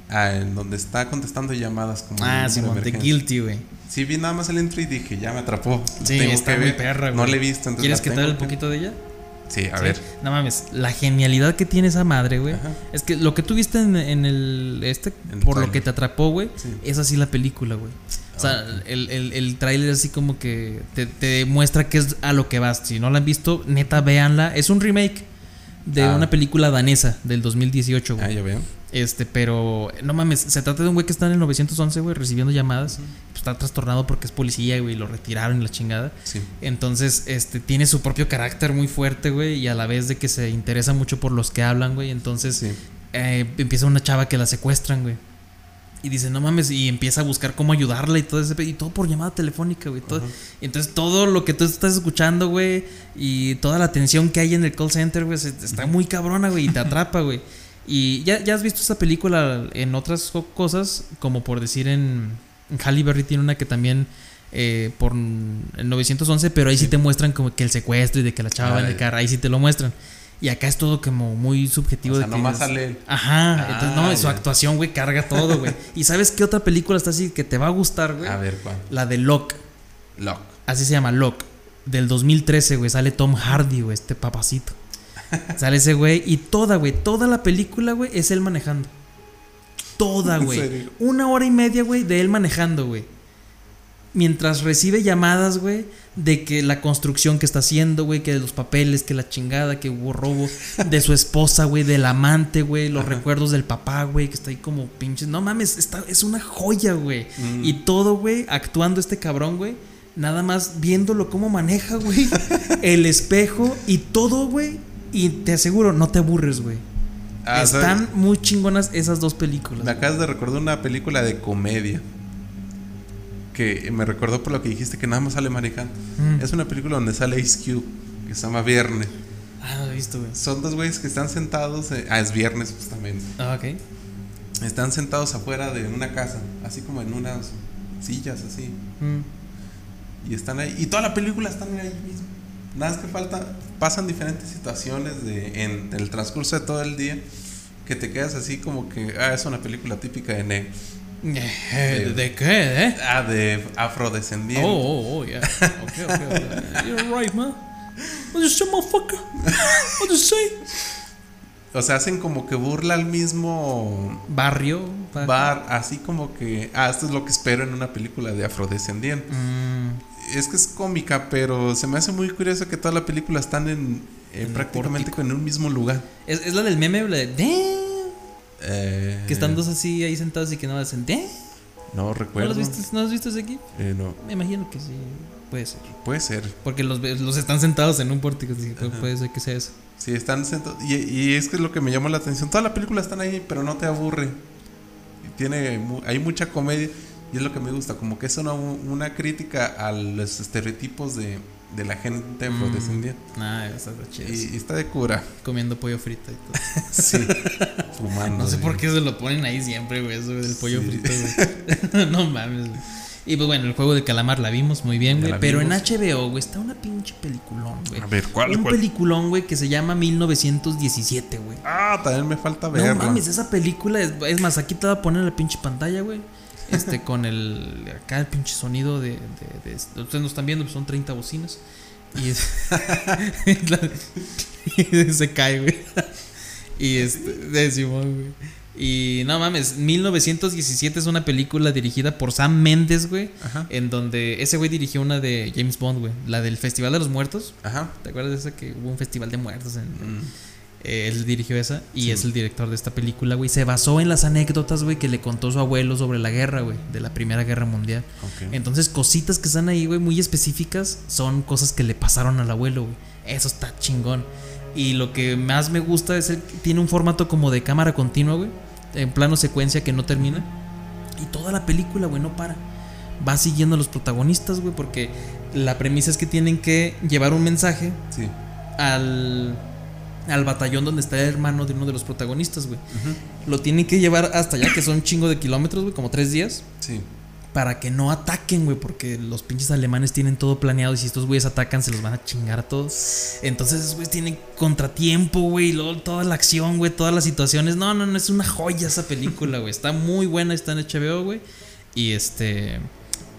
Ah, en donde está contestando llamadas como Ah, sí, de. Guilty, güey. Sí, vi nada más el intro y dije, ya me atrapó. Sí, está muy perra, güey. No le he visto, entonces ¿Quieres que te hable un poquito de ella? Sí, a Sí. ver. No mames, la genialidad que tiene esa madre, güey. Es que lo que tú viste en, en el este, En por lo que te atrapó, güey, Sí. es así la película, güey. O sea, Ah, el, el, el tráiler así como que te, te muestra que es a lo que vas. Si no la han visto, neta, véanla. Es un remake de Ah. una película danesa del 2018, güey. Ah, ya veo. Este, pero no mames, se trata de un güey que está en el 911, güey, recibiendo llamadas. Pues está trastornado porque es policía, güey, y lo retiraron y la chingada. Sí. Entonces, este, tiene su propio carácter muy fuerte, güey, y a la vez de que se interesa mucho por los que hablan, güey. Entonces, Sí. eh, empieza una chava que la secuestran, güey. Y dice, no mames, y empieza a buscar cómo ayudarla y todo ese y todo por llamada telefónica, güey. todo. Y entonces todo lo que tú estás escuchando, güey, y toda la atención que hay en el call center, güey, está muy cabrona, güey, y te atrapa, güey. Y ya, ya has visto esa película en otras co- cosas, como por decir en, en Halle Berry tiene una que también eh, por el 911, pero ahí sí. te muestran como que el secuestro y de que la chava Ah, va en el ya. carro, ahí sí te lo muestran. Y acá es todo como muy subjetivo. O sea, de que nomás es- sale. Ajá, Ah, entonces no, su actuación, güey, carga todo, güey. ¿Y sabes qué otra película está así que te va a gustar, güey? A ver, ¿cuál? La de Locke, Lock. así se llama Locke, del 2013, güey, sale Tom Hardy, güey, este papacito. Sale ese güey y toda, güey, toda la película, güey, es él manejando. Toda, ¿En güey. Una hora y media, güey, de él manejando, güey. Mientras recibe llamadas, güey, de que la construcción que está haciendo, güey, que de los papeles, que la chingada, que hubo robo, de su esposa, güey, del amante, güey, los recuerdos del papá, güey, que está ahí como pinches. No mames, está, es una joya, güey. Mm. Y todo, güey, actuando este cabrón, güey. Nada más viéndolo cómo maneja, güey. el espejo y todo, güey. Y te aseguro, no te aburres, güey. Ah, Están ¿sabes? muy chingonas esas dos películas. Me acabas de recordar una película de comedia. Que me recordó por lo que dijiste que nada más sale Maricán. Mm. Es una película donde sale Ice Cube, que se llama Viernes. Ah, lo he visto, güey. Son dos güeyes que están sentados. eh, ah, es viernes justamente. Ah, ok. Están sentados afuera de una casa, así como en unas sillas así. Mm. Y están ahí. Y toda la película están ahí mismo. Nada más que falta. Pasan diferentes situaciones de, en el transcurso de todo el día. Que te quedas así como que. Ah, es una película típica de negro. Eh, ¿De qué, eh? Ah, de afrodescendiente. Oh, oh, oh, yeah. Okay, okay, okay. You're right, man. What you say, motherfucker? What you say? O sea, hacen como que burla al mismo Barrio. bar. Así como que. Ah, esto es lo que espero en una película de afrodescendiente. Mm, Es que es cómica, pero se me hace muy curioso que toda la película están en. eh, En prácticamente en un mismo lugar. Es, es la del meme, la de Eh, que están dos así ahí sentados y que no hacen "Damn". No ¿No recuerdo. los viste, ¿No has visto ese aquí? Eh, no. Me imagino que sí. Puede ser. Puede ser. Porque los, los están sentados en un pórtico. así puede, puede ser que sea eso. Sí, están sentados. Y, y es que es lo que me llamó la atención. Toda la película están ahí, pero no te aburre. Tiene, hay mucha comedia. Y es lo que me gusta. Como que es una, una crítica a los estereotipos de, de la gente afrodescendiente. Nah, está chido. Y, y está de cura. Comiendo pollo frito y todo. Sí. Fumando. No sé por qué se lo ponen ahí siempre, güey, eso del pollo Sí. frito, güey. no mames, güey. Y pues bueno, el juego de calamar la vimos muy bien, güey. Pero en. HBO, güey, está una pinche peliculón, güey. A ver, ¿cuál? Un cuál? peliculón, güey, que se llama 1917, güey. Ah, también me falta verla. No mames, esa película es, es más, aquí te voy a poner la pinche pantalla, güey. Este, con el. Acá el pinche sonido de. de- de- ustedes no están viendo, pues son 30 bocinas. Y es. la- se cae, güey. Y este. de Simón, güey. Y no mames, 1917 es una película dirigida por Sam Mendes, güey. Ajá. En donde ese güey dirigió una de James Bond, güey. La del Festival de los Muertos. Ajá. ¿Te acuerdas de esa que hubo un festival de muertos en, Mm. Eh, él dirigió esa y Sí. es el director de esta película, güey. Se basó en las anécdotas, güey, que le contó su abuelo sobre la guerra, güey, de la Primera Guerra Mundial. Entonces, cositas que están ahí, güey, muy específicas, son cosas que le pasaron al abuelo, güey. Eso está chingón. Y lo que más me gusta es el tiene un formato como de cámara continua, güey, en plano secuencia que no termina. Y toda la película, güey, no para. Va siguiendo a los protagonistas, güey, porque la premisa es que tienen que llevar un mensaje Sí. al, al batallón donde está el hermano de uno de los protagonistas, güey. Lo tienen que llevar hasta allá, que son un chingo de kilómetros, güey, como tres días, Sí. para que no ataquen, güey, porque los pinches alemanes tienen todo planeado y si estos güeyes atacan se los van a chingar a todos. Entonces esos güeyes tienen contratiempo, güey, luego toda la acción, güey, todas las situaciones. No, no, no, es una joya esa película, güey. Está muy buena, está en HBO, güey. Y este...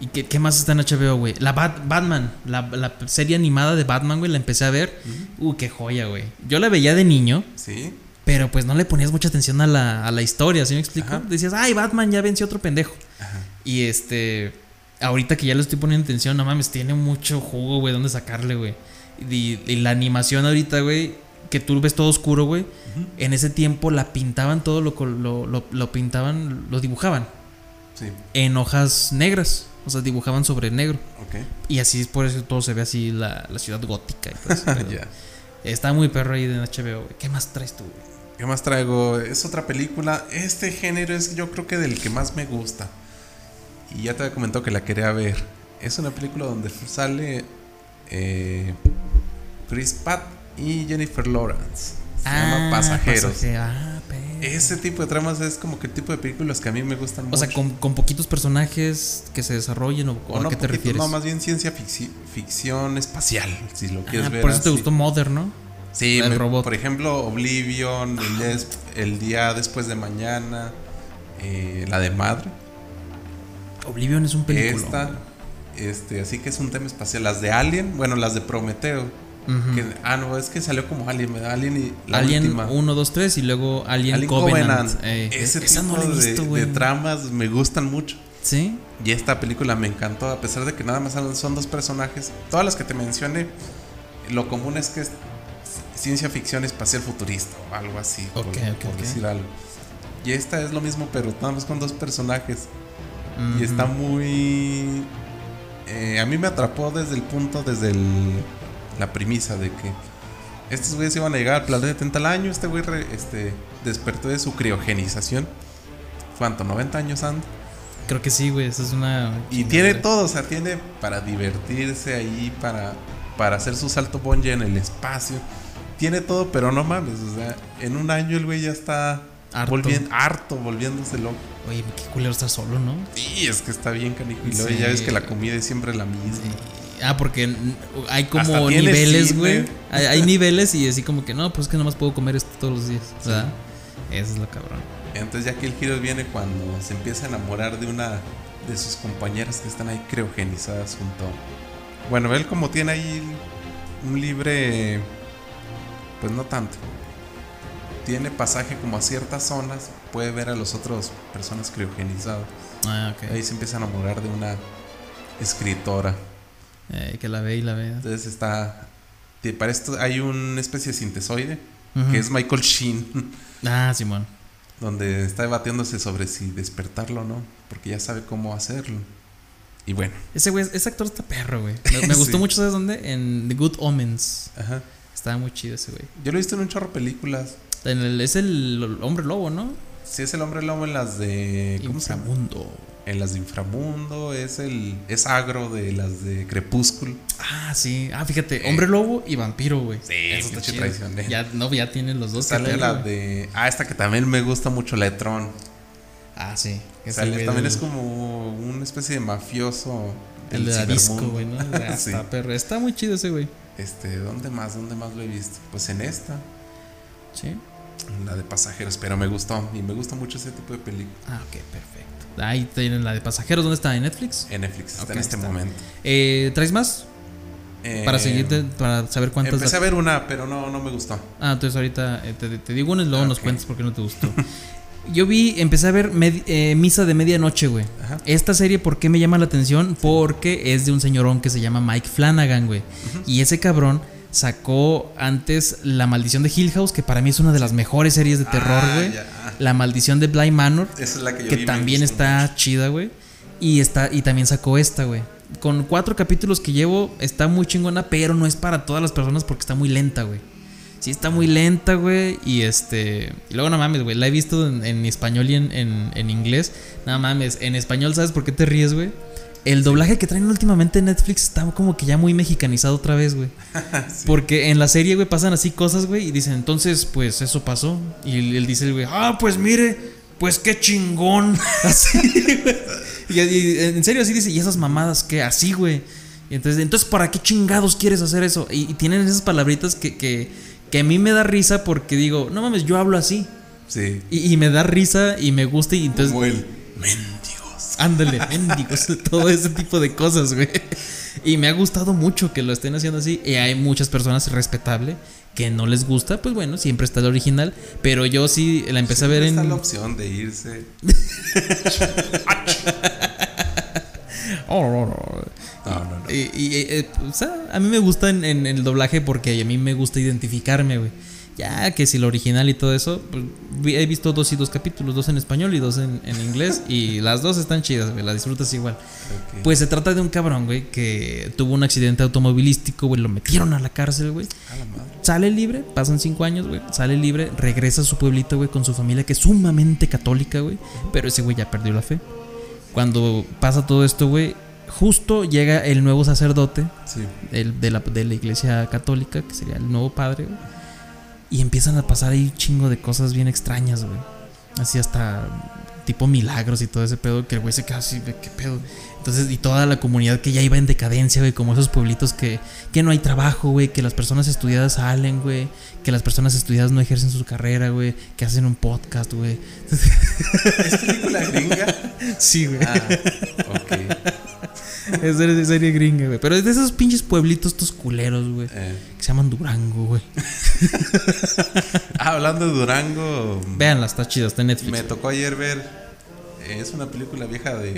¿Y qué, qué más está en HBO, güey? La Bat- Batman, la, la serie animada de Batman, güey, la empecé a ver. Uh, qué joya, güey. Yo la veía de niño, Sí. pero pues no le ponías mucha atención a la, a la historia, ¿sí me explico? Ajá. Decías, ay, Batman ya venció otro pendejo. Ajá. Y este, ahorita que ya le estoy poniendo atención, no mames, tiene mucho jugo, güey, donde sacarle, güey. Y, y la animación ahorita, güey, que tú ves todo oscuro, güey. En ese tiempo la pintaban todo, lo, lo, lo, lo pintaban, lo dibujaban Sí. en hojas negras. O sea, dibujaban sobre negro. Y así es por eso todo se ve así la, la ciudad gótica y todo eso. Está muy perro ahí en HBO. ¿Qué más traes tú? ¿Qué más traigo? Es otra película. Este género es yo creo que del que más me gusta. Y ya te había comentado que la quería ver. Es una película donde sale eh, Chris Pratt y Jennifer Lawrence. Se llama Pasajeros. pasaje- ah. Ese tipo de tramas es como que el tipo de películas que a mí me gustan O mucho. sea, con, con poquitos personajes que se desarrollen o, o O a no qué te poquito, refieres. No, más bien ciencia ficci- ficción espacial, si lo quieres Ah, ver por eso te gustó Mother, ¿no? Sí, El me- robot. por ejemplo, Oblivion, el, día des- el día después de mañana, eh, la de Madre, Oblivion es un película. esta, este, así que es un tema espacial. Las de Alien, bueno, las de Prometeo, que, ah, no, es que salió como Alien, ¿verdad? Alien y la Alien última. 1, 2, 3 y luego Alien, Alien Covenant. Covenant. Eh, Ese esa tipo no la he de- visto, de, tramas me gustan mucho. ¿Sí? Y esta película me encantó, a pesar de que nada más son- dos personajes. Todas las que te mencioné, lo común es que es ciencia ficción espacial futurista o algo así, por, Ok, ok, por ok. decir algo. Y esta es lo mismo, pero nada más con dos personajes. Y está muy... eh, a mí me atrapó desde el punto, desde el- la premisa de que Estos güeyes iban a llegar al planeta en tal año. Este güey este, despertó de su criogenización. ¿Cuánto? ¿90 años anda? Creo que sí, güey. Esa es una. Y tiene todo, o sea, tiene para divertirse ahí, para, para hacer su salto bungee en el espacio. Tiene todo, pero no mames, o sea, en un año el güey ya está Harto. volvien- harto, volviéndose loco. Oye, qué culero estar solo, ¿no? Sí, es que está bien canijo. Y luego Sí. ya ves que la comida es siempre la misma. Ah, porque hay como niveles, güey. Hay, hay niveles y así como que no, pues es que nomás puedo comer esto todos los días. ¿Verdad? Eso es lo cabrón. Entonces ya que el giro viene cuando se empieza a enamorar de una de sus compañeras que están ahí criogenizadas junto. Bueno, él como tiene ahí un libre, pues no tanto. Tiene pasaje como a ciertas zonas, puede ver a las otras personas criogenizadas. Ah, ok. Ahí se empieza a enamorar de una escritora. Eh, que la ve y la ve. Entonces está, para esto hay una especie de sintesoide que es Michael Sheen. Ah, Simón. donde está debatiéndose sobre si despertarlo o no, porque ya sabe cómo hacerlo. Y bueno, Ese güey, ese actor está perro, güey. Me, me gustó Sí. mucho, ¿sabes dónde? En The Good Omens. ajá. Estaba muy chido ese güey. Yo lo he visto en un chorro de películas. En el- es el hombre lobo, ¿no? Si es el hombre lobo en las de. ¿Cómo se llama? En las de Inframundo, es el. Es agro de las de Crepúsculo. Ah, sí. Ah, fíjate, hombre lobo y vampiro, güey. Sí, Eso está chido. Ya, no, ya tienen los dos. Sale la de. Ah, esta que también me gusta mucho, la de Tron. Ah, sí. Sale- también del- es como una especie de mafioso. El de la disco, güey, ¿no? Ah, Sí. Perro. Está muy chido ese güey. Este, ¿dónde más? ¿Dónde más lo he visto? Pues en esta. Sí. La de pasajeros, pero me gustó. Y me gusta mucho ese tipo de película. Ah, ok, perfecto. Ahí tienen la de pasajeros. ¿Dónde está? ¿En Netflix? En Netflix está en este está. momento. Eh, ¿Traes más? Eh, Para seguirte, para saber cuántas. Empecé a ver una, pero no, no me gustó. Ah, entonces ahorita eh, te, te digo una y luego nos cuentas por qué no te gustó. Yo vi, empecé a ver eh, Misa de Medianoche, güey. Ajá. Esta serie, ¿por qué me llama la atención? Porque es de un señorón que se llama Mike Flanagan, güey. Y ese cabrón sacó antes La Maldición de Hill House, que para mí es una de las mejores series de terror, Ah, güey. ya. La Maldición de Bly Manor, Esa es la que yo que vi, también está mucho. chida, güey. Y está y también sacó esta, güey. Con cuatro capítulos que llevo, está muy chingona, pero no es para todas las personas porque está muy lenta, güey. Sí, está muy lenta, güey. Y este. Y luego no mames, güey. La he visto en, en español y en, en- en inglés. No mames. En español, ¿sabes por qué te ríes, güey? El doblaje que traen últimamente en Netflix está como que ya muy mexicanizado otra vez, güey. Porque en la serie, güey, pasan así cosas, güey, y dicen, entonces, pues eso pasó. Y él, él dice, güey, ah, pues mire, pues qué chingón. Así, güey. Y, y en serio, así dice, y esas mamadas, ¿qué? Así, güey. Y entonces, entonces, ¿para qué chingados quieres hacer eso? Y, y tienen esas palabritas que, que, que a mí me da risa porque digo, no mames, yo hablo así. Sí. Y, y me da risa y me gusta y entonces... Como el mendigos. Ándale, mendigos, todo ese tipo de cosas, güey. Y me ha gustado mucho que lo estén haciendo así. Y hay muchas personas respetable que no les gusta, pues bueno, siempre está el original. Pero yo sí la empecé a ver Está en. la opción de irse. Oh, oh, oh. No, no, no. Y, y, eh, o sea, a mí me gusta en, en el doblaje porque a mí me gusta identificarme, güey. Ya que si lo original y todo eso, pues, he visto dos y dos capítulos, dos en español y dos en, en inglés. y las dos están chidas, güey, las disfrutas igual. Pues se trata de un cabrón, güey, que tuvo un accidente automovilístico, güey, lo metieron a la cárcel, güey. A la madre. Sale libre, pasan cinco años, güey. Sale libre, regresa a su pueblito, güey, con su familia que es sumamente católica, güey. Pero ese güey ya perdió la fe. Cuando pasa todo esto, güey, justo llega el nuevo sacerdote Sí. el de, la, de la iglesia católica, que sería el nuevo padre, güey. Y empiezan a pasar ahí un chingo de cosas bien extrañas, güey. Así hasta tipo milagros y todo ese pedo, que el güey se queda así, de qué pedo. Entonces, y toda la comunidad que ya iba en decadencia, güey, como esos pueblitos que, que no hay trabajo, güey, que las personas estudiadas salen, güey, que las personas estudiadas no ejercen su carrera, güey, que hacen un podcast, güey. ¿Es película gringa? Sí, güey. Ah, ok. Es de serie gringa, güey. Pero es de esos pinches pueblitos, estos culeros, güey. Eh, Que se llaman Durango, güey. ah, hablando de Durango, Véanla, está chida, está en Netflix. me tocó ayer ver. eh, Es una película vieja de,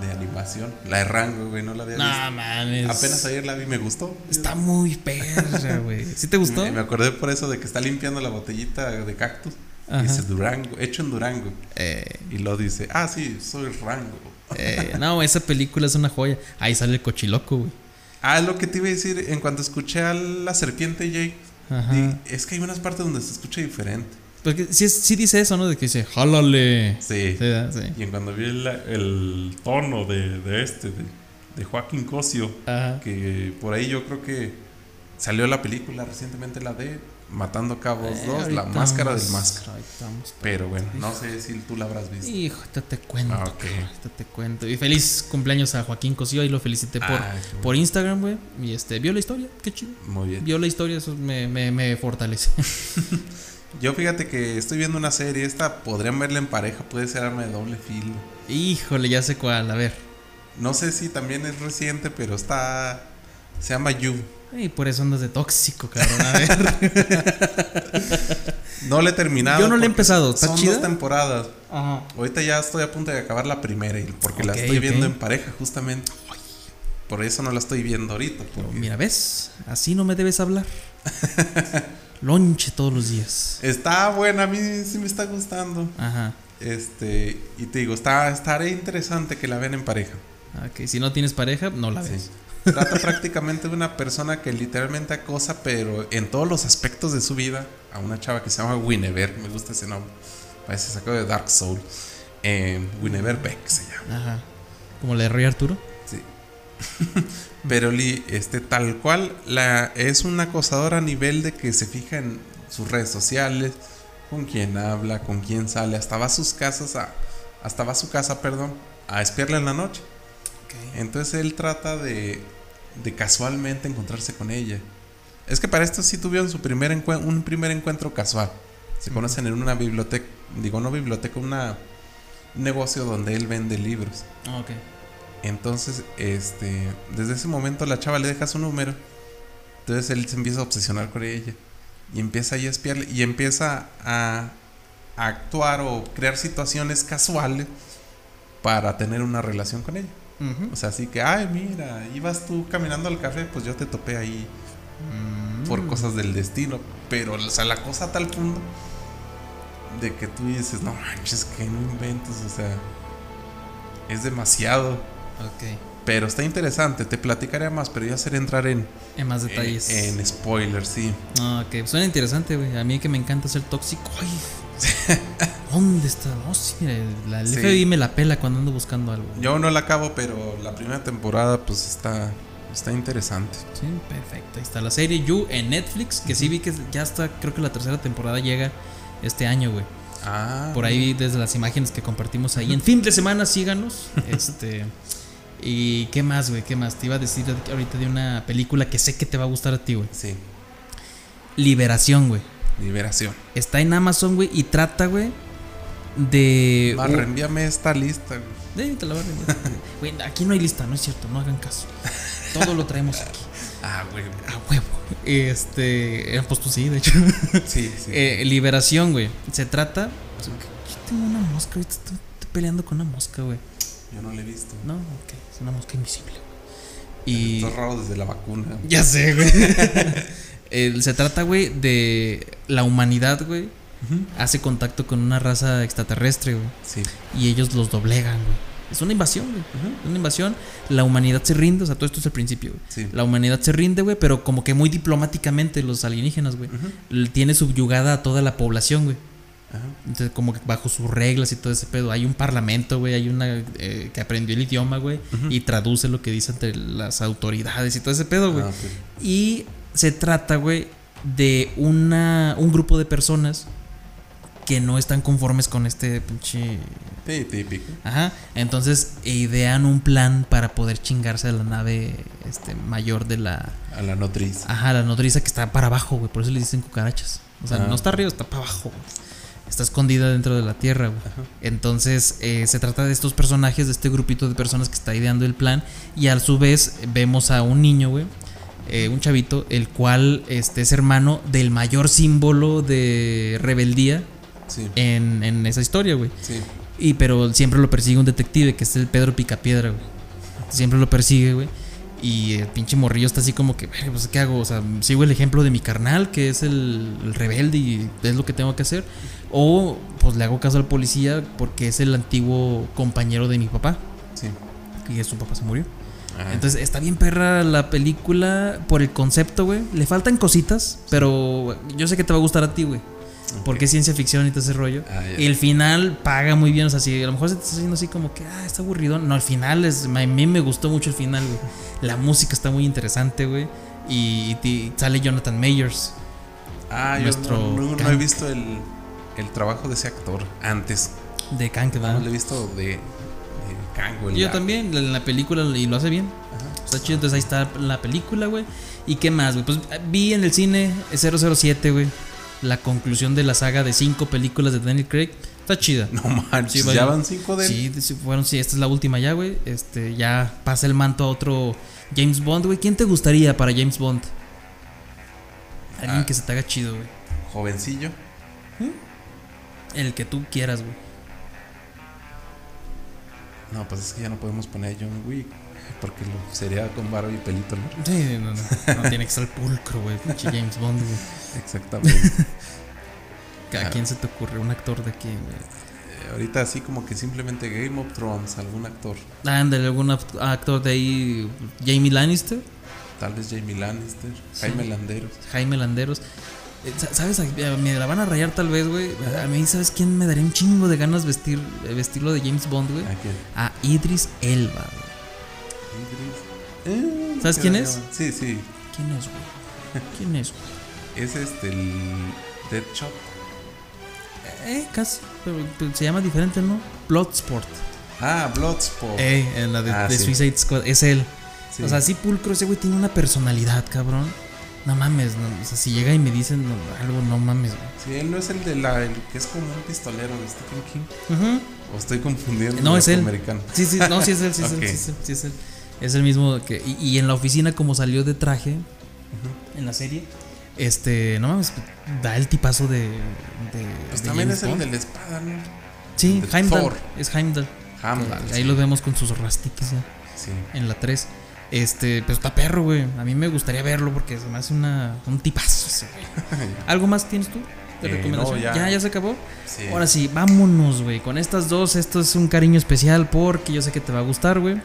de animación. La de Rango, güey, no la había No visto. mames. Apenas ayer la vi, me gustó. Está muy perra, güey. ¿Sí te gustó? Me, me acordé por eso de que está limpiando la botellita de cactus. Ajá. Dice Durango, hecho en Durango. Eh, Y lo dice, ah, sí, soy Rango. Eh, no, esa película es una joya. Ahí sale el cochiloco, güey. Ah, es lo que te iba a decir. En cuanto escuché a la serpiente, Jake, di- es que hay unas partes donde se escucha diferente. Porque sí, sí dice eso, ¿no? De que dice, jálale. Sí. Sí, ¿verdad? sí. Y en cuando vi el, el tono de, de este, de, de Joaquín Cosio, Ajá. que por ahí yo creo que salió la película recientemente, la de Matando Cabos Eh, 2, la máscara del máscara. vamos. Pero bueno, no sé si tú la habrás visto. Hijo, ahorita te cuento. Ah, ok. cabrón, ahorita te cuento. Y feliz cumpleaños a Joaquín Cosío. Y lo felicité por, Ah, bueno. por Instagram, güey. Y este, vio la historia. Qué chido. Muy bien. Vio la historia, eso me, me, me fortalece. Yo fíjate que estoy viendo una serie, esta podrían verla en pareja, puede ser arma de doble filo. Híjole, ya sé cuál. A ver. No sé si también es reciente, pero está... Se llama You. Y por eso andas de tóxico, cabrón. A ver. No le he terminado. Yo no la he empezado, ¿está Son chida? dos temporadas. Ajá. Ahorita ya estoy a punto de acabar la primera y porque la estoy viendo en pareja justamente. Por eso no la estoy viendo ahorita. porque Mira, ¿ves? Así no me debes hablar. Lonche todos los días. Está buena, a mí sí me está gustando. Ajá. Este, y te digo, está, estaré interesante que la vean en pareja. Ok, si no tienes pareja, no la Sí. ves. Trata prácticamente de una persona que literalmente acosa, pero en todos los aspectos de su vida, a una chava que se llama Winever. Me gusta ese nombre. Parece sacado de Dark Soul. Eh, Winever Beck se llama. Ajá. Como la de Rey Arturo. Sí. Pero este, tal cual la, es un acosador a nivel de que se fija en sus redes sociales, con quién habla, con quién sale, hasta va a sus casas a, hasta va a su casa, perdón, a espiarla en la noche. Entonces él trata de, de casualmente encontrarse con ella. Es que para esto sí tuvieron su primer un primer encuentro casual. Se conocen en una biblioteca, digo no biblioteca, una, un negocio donde él vende libros. Ah. Entonces, este, desde ese momento la chava le deja su número. Entonces él se empieza a obsesionar con ella. Y empieza ahí a espiarle. Y empieza a, a actuar o crear situaciones casuales para tener una relación con ella. O sea, así que, ay, mira, ibas tú caminando al café, pues yo te topé ahí Mm. por cosas del destino. Pero, o sea, la cosa a tal punto de que tú dices, no manches, que no inventes, o sea, es demasiado. Ok. Pero está interesante, te platicaré más, pero ya seré entrar en, En más detalles. en, en spoilers, sí. Ah, ok. Suena interesante, güey. A mí que me encanta ser tóxico. Ay. ¿Dónde está? No, sí, mira, la, el Sí. FBI me la pela cuando ando buscando algo. Yo no la acabo, pero la primera temporada pues está, está interesante. Sí, perfecto. Ahí está la serie You en Netflix, que sí vi que ya está, creo que la tercera temporada llega este año, güey. Ah, Por ahí desde las imágenes que compartimos ahí. En fin de semana, síganos. Este. ¿Y qué más, güey? ¿Qué más? Te iba a decir ahorita de una película que sé que te va a gustar a ti, güey. Sí, Liberación, güey. liberación. Está en Amazon, güey, y trata, güey, de. Más, reenvíame esta lista. güey. Eh, te la voy a reenviar. Güey, aquí no hay lista, no es cierto, no hagan caso. Todo lo traemos aquí. Ah, güey. A huevo. Este. eh, Pues tú sí, de hecho. Sí, sí. Eh, liberación, güey. Se trata. Yo tengo una mosca, ahorita estoy, estoy peleando con una mosca, güey. Yo no la he visto. No, ok, es una mosca invisible. güey. Y. Está raro desde la vacuna. Ya sé, güey. Eh, se trata, güey, de la humanidad, güey. Hace contacto con una raza extraterrestre, güey. Sí. Y ellos los doblegan, güey. Es una invasión, güey. Es una invasión. La humanidad se rinde, o sea, todo esto es el principio, güey. Sí. La humanidad se rinde, güey, pero como que muy diplomáticamente los alienígenas, güey. Tiene subyugada a toda la población, güey. Ajá. Entonces, como que bajo sus reglas y todo ese pedo. Hay un parlamento, güey. Hay una eh, que aprendió el idioma, güey. Y traduce lo que dice ante las autoridades y todo ese pedo, güey. Ah. Y se trata, güey, de una, un grupo de personas que no están conformes con este pinche. Sí, típico. Ajá. Entonces idean un plan para poder chingarse a la nave este, mayor de la. A la nodriza. Ajá, la nodriza que está para abajo, güey. Por eso le dicen cucarachas. O sea, Ah. no está arriba, está para abajo. güey. Está escondida dentro de la tierra, güey. Entonces, eh, se trata de estos personajes, de este grupito de personas que está ideando el plan. Y a su vez, vemos a un niño, güey. eh, un chavito, el cual este, es hermano del mayor símbolo de rebeldía Sí. en, en esa historia, güey. Sí. Y pero siempre lo persigue un detective, que es el Pedro Picapiedra, güey. Siempre lo persigue, güey. Y el pinche morrillo está así como que, "Verga, pues, ¿qué hago? O sea, sigo el ejemplo de mi carnal, que es el, el rebelde y es lo que tengo que hacer. O, pues, le hago caso al policía porque es el antiguo compañero de mi papá. Sí. Y su papá se murió. Ajá. Entonces está bien perra la película por el concepto, güey. Le faltan cositas, pero yo sé que te va a gustar a ti, güey. Porque es ciencia ficción y todo ese rollo. Ah, y el final paga muy bien. O sea, si a lo mejor se te está haciendo así como que, ah, está aburrido. No, el final es. A mí me gustó mucho el final, güey. La música está muy interesante, güey. Y, y sale Jonathan Mayers. Ah, yo Nuestro no, no- no he visto el, el trabajo de ese actor antes. De Kang, No ¿verdad? lo he visto de, de Kang, güey, Yo la- también, en la película, y lo hace bien. Ajá. Está chido, entonces ahí está la película, güey. ¿Y qué más, güey? Pues vi en el cine 007, güey. La conclusión de la saga de cinco películas de Daniel Craig. Está chida. No manches, Sí, ya van cinco de él. Sí, sí, esta es la última ya, güey. Este, ya pasa el manto a otro James Bond, güey. ¿Quién te gustaría para James Bond? Alguien Ah. que se te haga chido, güey. Jovencillo. El que tú quieras, güey. No, pues es que ya no podemos poner a John Wick. Porque lo, sería con barba y pelito, ¿no? Sí, no, no, no tiene que ser pulcro, güey. Pinche James Bond, güey. Exactamente. ¿A quién se te ocurre? ¿Un actor de quién, güey? Eh, Ahorita así como que simplemente Game of Thrones, algún actor. Ándale, algún act- actor de ahí. Jamie Lannister, Tal vez Jamie Lannister, Jaime Landeros. Jaime Landeros. Eh, sa- ¿Sabes? A- Me la van a rayar tal vez, güey. A mí, ¿sabes quién me daría un chingo de ganas vestir, eh, vestirlo de James Bond, güey? ¿A quién? A Idris Elba, güey. Eh, ¿Sabes ¿qué quién es? llama? Sí, sí. ¿Quién es, güey? ¿Quién es, güey? Es este, el Deadshot. Eh, casi. Pero, pero se llama diferente, ¿no? Bloodsport. Ah, Bloodsport. Eh, en la de, Ah, de sí. Suicide Squad. Es él. Sí. O sea, sí, pulcro. Ese güey tiene una personalidad, cabrón. No mames, no, o sea, si llega y me dicen no, algo, no mames, güey. Sí, él no es el de la. el que es como un pistolero de Stephen King. Ujú. O estoy confundiendo. No, es él. Americano. Sí, sí, no, sí es él, sí es él, sí es él, sí es él. Es el mismo que. Y, y en la oficina, como salió de traje en la serie, este, no mames, da el tipazo de. de Pues de también James es el Bond. de la espada, ¿no? Sí, Heimdall. Thor. Es Heimdall. Heimdall, Ahí sí. lo vemos con sus rastitos ya Sí. en la 3. Este, pero está perro, güey. A mí me gustaría verlo porque se me hace una, un tipazo ese. ¿Algo más tienes tú de Eh, recomendación? no, ya. ya. ya, se acabó. Sí. Ahora sí, vámonos, güey. Con estas dos, esto es un cariño especial porque yo sé que te va a gustar, güey.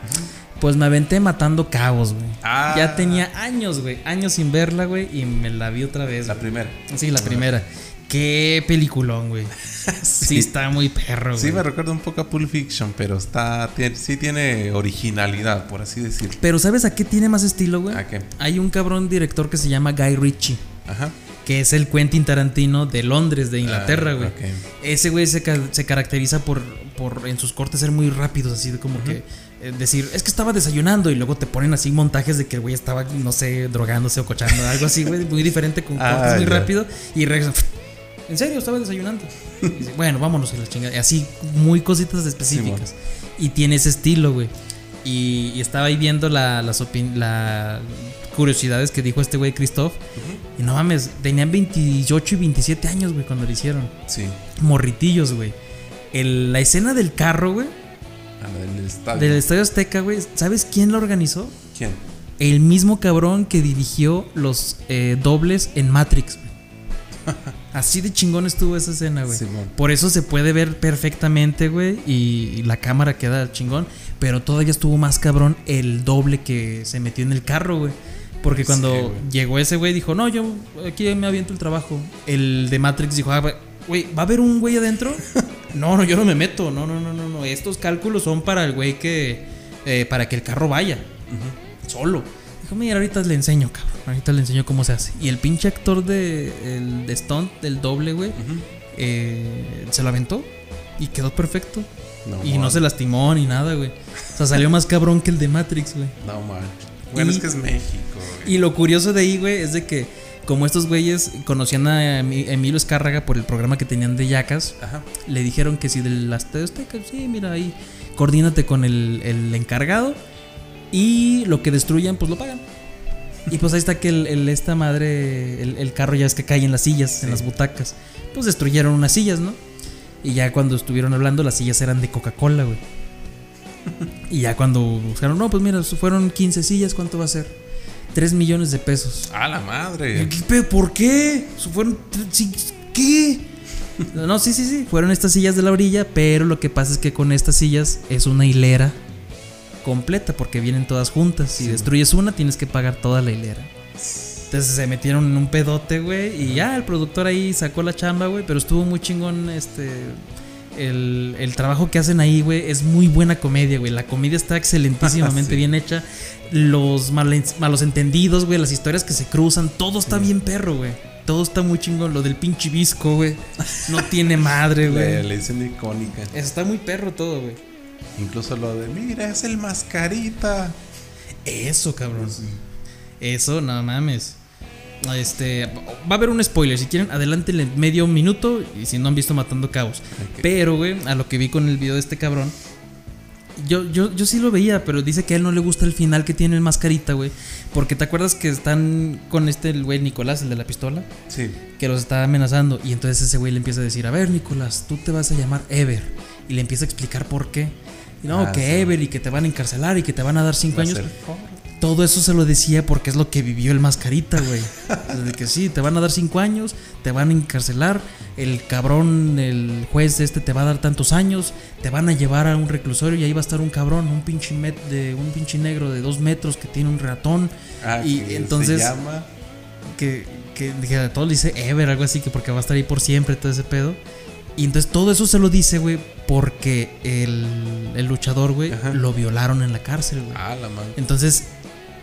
Pues me aventé matando cabos, güey. Ah. Ya tenía años, güey. Años sin verla, güey. Y me la vi otra vez. La primera. Sí, la primera. Qué peliculón, güey. Sí, está muy perro, güey. Sí, me recuerda un poco a Pulp Fiction, pero está tiene- sí tiene originalidad, por así decirlo. Pero ¿sabes a qué tiene más estilo, güey? ¿A qué? Hay un cabrón director que se llama Guy Ritchie. Ajá. Que es el Quentin Tarantino de Londres, de Inglaterra, Ah, güey. ok. Ese güey se, ca- se caracteriza por, por en sus cortes ser muy rápidos, así de como que decir, es que estaba desayunando y luego te ponen así montajes de que el güey estaba, no sé, drogándose o cochando, algo así, güey, muy diferente, con Ah, cortes muy rápido y regresa. ¿En serio? Estaba desayunando. Y dice, bueno, vámonos a la chingada. Así, muy cositas específicas. y tiene ese estilo, güey. Y, y estaba ahí viendo la- las la curiosidades que dijo este güey Christoph. Y no mames, tenían 28 y 27 años, güey, cuando lo hicieron. Sí. Morritillos, güey. El- la escena del carro, güey, A la del estadio. del Estadio Azteca, güey, ¿sabes quién la organizó? ¿Quién? El mismo cabrón que dirigió los eh, dobles en Matrix, güey. Así de chingón estuvo esa escena, güey. Simón. Por eso se puede ver perfectamente, güey, y, la cámara queda chingón. Pero todavía estuvo más cabrón el doble que se metió en el carro, güey. Porque cuando Sí, llegó ese güey dijo, no, yo aquí me aviento el trabajo. El de Matrix dijo, ah, güey, ¿va a haber un güey adentro? no, no, yo no me meto. No, no, no, no, no. Estos cálculos son para el güey que... eh, para que el carro vaya. Solo. Dijo, mira, ahorita le enseño, cabrón. Ahorita le enseño cómo se hace. Y el pinche actor de, el de Stunt, del doble, güey, eh, se lo aventó y quedó perfecto. No, y no man. se lastimó ni nada, güey. O sea, salió más cabrón que el de Matrix, güey. No manches. Bueno, Y- es que es México, güey. Y lo curioso de ahí, güey, es de que como estos güeyes conocían a Emi- Emilio Escárraga por el programa que tenían de Yacas, Ajá. le dijeron que si de las Azteca, sí, mira ahí, coordínate con el, el encargado y lo que destruyan, pues lo pagan. Y pues ahí está que el, el- esta madre, el, el carro ya es que cae en las sillas, en las butacas. Pues destruyeron unas sillas, ¿no? Y ya cuando estuvieron hablando, las sillas eran de Coca-Cola, güey. Y ya cuando buscaron, no, pues mira, fueron 15 sillas, ¿cuánto va a ser? 3 millones de pesos. A la madre. ¿Qué? ¿Por qué? Fueron. ¿Qué? No, sí, sí, sí. Fueron estas sillas de la orilla, pero lo que pasa es que con estas sillas es una hilera completa porque vienen todas juntas. Si destruyes una, tienes que pagar toda la hilera. Entonces se metieron en un pedote, güey. Y ya el productor ahí sacó la chamba, güey. Pero estuvo muy chingón este. El, el trabajo que hacen ahí, güey, es muy buena comedia, güey. La comedia está excelentísimamente Sí. bien hecha. Los malos entendidos, güey, las historias que se cruzan, todo está bien perro, güey. Todo está muy chingón. Lo del pinche visco, güey. No tiene madre, güey. la escena icónica. Está muy perro todo, güey. Incluso lo de, mira, es el mascarita. Eso, cabrón. Eso, no mames. Este, va a haber un spoiler. Si quieren, adelántenle medio minuto. Y si no han visto Matando Cabos. Pero, güey, a lo que vi con el video de este cabrón. Yo, yo, yo sí lo veía, pero dice que a él no le gusta el final que tiene el mascarita, güey. Porque te acuerdas que están con este el güey Nicolás, el de la pistola, Sí. que los está amenazando. Y entonces ese güey le empieza a decir: A ver, Nicolás, tú te vas a llamar Ever. Y le empieza a explicar por qué. Y no, Ah, que sí. Ever y que te van a encarcelar y que te van a dar cinco Va años. Todo eso se lo decía porque es lo que vivió el mascarita, güey. De que sí, te van a dar cinco años, te van a encarcelar, el cabrón, el juez este te va a dar tantos años, te van a llevar a un reclusorio y ahí va a estar un cabrón, un pinche, met- de, un pinche negro de dos metros que tiene un ratón. Ah, y que entonces, Se llama. que, que, que a todos le dice Ever, algo así, que porque va a estar ahí por siempre, todo ese pedo. Y entonces todo eso se lo dice, güey, porque el, el luchador, güey, lo violaron en la cárcel, güey. Ah, la madre. Entonces,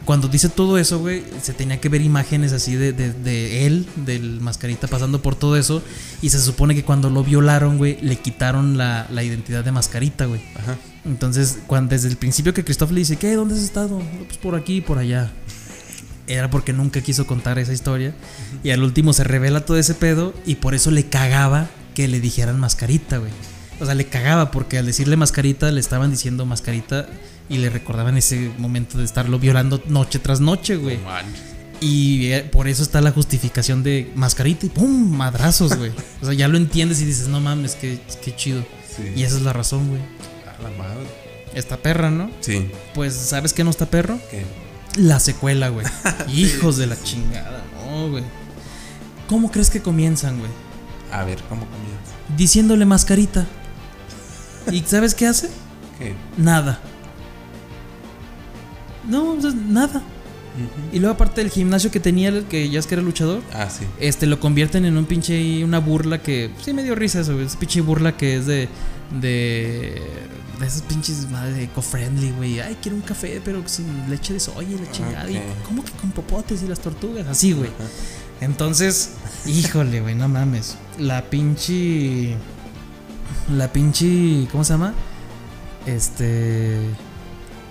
cuando dice todo eso, güey, se tenía que ver imágenes así de, de- de él, del mascarita, pasando por todo eso. Y se supone que cuando lo violaron, güey, le quitaron la, la identidad de mascarita, güey. Ajá. Entonces, cuando, desde el principio que Christoph le dice, ¿qué? ¿Dónde has estado? "No, Pues por aquí y por allá. Era porque nunca quiso contar esa historia. Y al último se revela todo ese pedo y por eso le cagaba que le dijeran mascarita, güey. O sea, le cagaba porque al decirle mascarita le estaban diciendo mascarita y le recordaban ese momento de estarlo violando noche tras noche, güey. No. Y eh, por eso está la justificación de mascarita y ¡pum! Madrazos, güey. O sea, ya lo entiendes y dices, no mames, qué, qué chido. Sí. Y esa es la razón, güey. A la madre. Está perra, ¿no? Sí. Pues, ¿sabes qué no está perro? ¿Qué? La secuela, güey. Hijos de la chingada, no, güey. ¿Cómo crees que comienzan, güey? A ver, ¿cómo comienza? Diciéndole mascarita. ¿Y sabes qué hace? ¿Qué? Nada. No, nada. Y luego aparte del gimnasio que tenía, el que ya es que era luchador, Ah, sí. este lo convierten en un pinche una burla que sí me dio risa eso, esa pinche burla que es de de de esas pinches madre eco-friendly, güey. Ay, quiero un café, pero sin leche de soya y la chingada. Y, Ok. ¿Cómo que con popotes y las tortugas? Así, güey. Entonces, híjole, güey, no mames. La pinche la pinche ¿cómo se llama? Este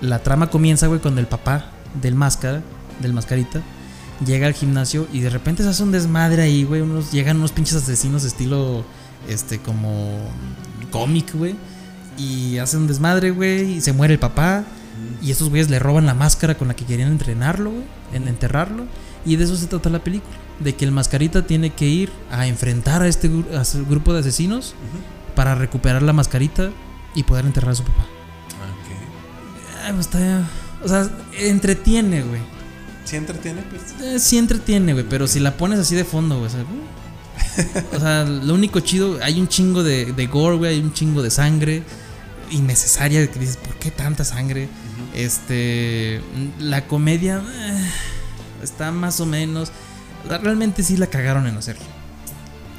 la trama comienza, güey, cuando el papá del máscara, del mascarita, llega al gimnasio y de repente se hace un desmadre ahí, güey. Unos, llegan unos pinches asesinos estilo, este, como cómic, güey. Y hacen un desmadre, güey. Y se muere el papá. Y estos güeyes le roban la máscara con la que querían entrenarlo, güey. En enterrarlo. Y de eso se trata la película. De que el mascarita tiene que ir a enfrentar a este, a grupo de asesinos para recuperar la mascarita y poder enterrar a su papá. Ay, pues está. O sea, entretiene, güey. ¿Sí entretiene? Pues. Eh, sí entretiene, güey, pero si la pones así de fondo, güey. O sea. O sea, lo único chido, hay un chingo de, de gore, güey, hay un chingo de sangre innecesaria que dices, ¿por qué tanta sangre? Este, la comedia eh, está más o menos. Realmente sí la cagaron en hacerlo.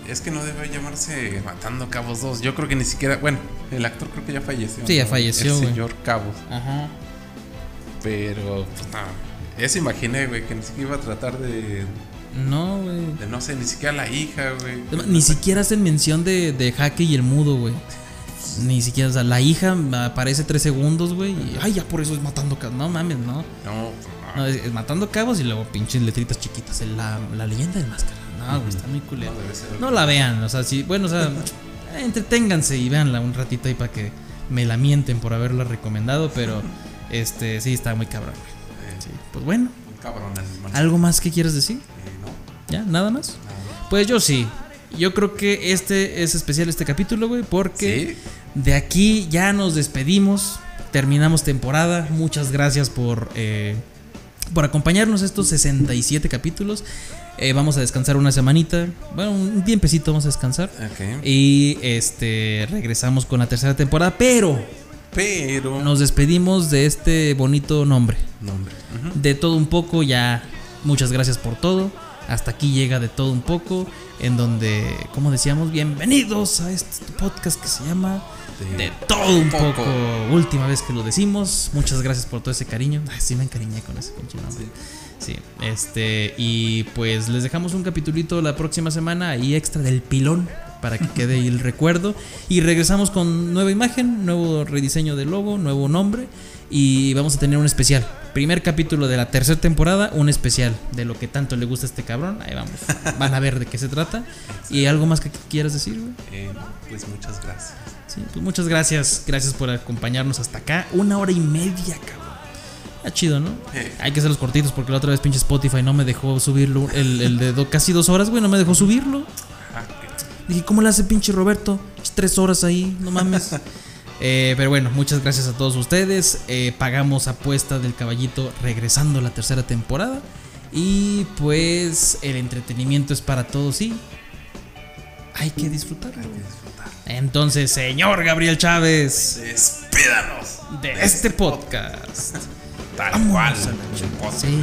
Es que no debe llamarse Matando Cabos 2. Yo creo que ni siquiera. Bueno, el actor creo que ya falleció. Sí, ya ¿no? falleció, El señor Cabos. Ajá. Pero, pues no. Eso imaginé, güey, que ni siquiera iba a tratar de. No, güey. De no sé, ni siquiera la hija, güey. Ni siquiera hacen mención de, de Jaque y el mudo, güey. Ni siquiera, o sea, la hija aparece tres segundos, güey. Y, ay, ya por eso es matando cabos. No mames, no. No, pues, no. Es, es matando cabos y luego pinches letritas chiquitas. en La, la leyenda del máscara. No, güey, está muy culero. No la vean, o sea, sí, bueno, o sea, entreténganse y véanla un ratito ahí para que me la mienten por haberla recomendado, pero este, sí, está muy cabrón. Eh, Sí, pues bueno, cabrón. ¿algo más que quieres decir? Eh, no, ¿Ya? ¿Nada más? Pues yo sí. Yo creo que este es especial este capítulo, güey, porque Sí. de aquí ya nos despedimos. Terminamos temporada. Muchas gracias por, eh, por acompañarnos estos 67 capítulos. Eh, vamos a descansar una semanita. Bueno, un tiempecito vamos a descansar. Y este regresamos con la tercera temporada. Pero, Pero. Nos despedimos de este bonito nombre. Nombre. De todo un poco, ya muchas gracias por todo. Hasta aquí llega de todo un poco, en donde, como decíamos, bienvenidos a este podcast que se llama De, todo un poco. Última vez que lo decimos. Muchas gracias por todo ese cariño. Ay, sí me encariñé con ese pinche nombre. Sí, este, y pues les dejamos un capitulito la próxima semana ahí extra del pilón para que quede ahí el recuerdo. Y regresamos con nueva imagen, nuevo rediseño del logo, nuevo nombre. Y vamos a tener un especial. Primer capítulo de la tercera temporada, un especial de lo que tanto le gusta a este cabrón. Ahí vamos. Van a ver de qué se trata. ¿Y algo más que quieras decir, güey? Eh, pues muchas gracias. Sí, pues muchas gracias. Gracias por acompañarnos hasta acá. Una hora y media, cabrón. Está chido, ¿no? Hay que hacer los cortitos porque la otra vez pinche Spotify no me dejó subirlo. El, el de do- casi dos horas, güey, no me dejó subirlo. Ah. Dije, ¿cómo le hace pinche Roberto? Tres horas ahí, no mames. Eh, pero bueno, muchas gracias a todos ustedes. Eh, pagamos apuesta del caballito regresando a la tercera temporada. Y pues el entretenimiento es para todos y hay que disfrutarlo. Entonces, señor Gabriel Chávez, Despídanos. de este podcast. Tal Vamos cual. a la chingada. Sí,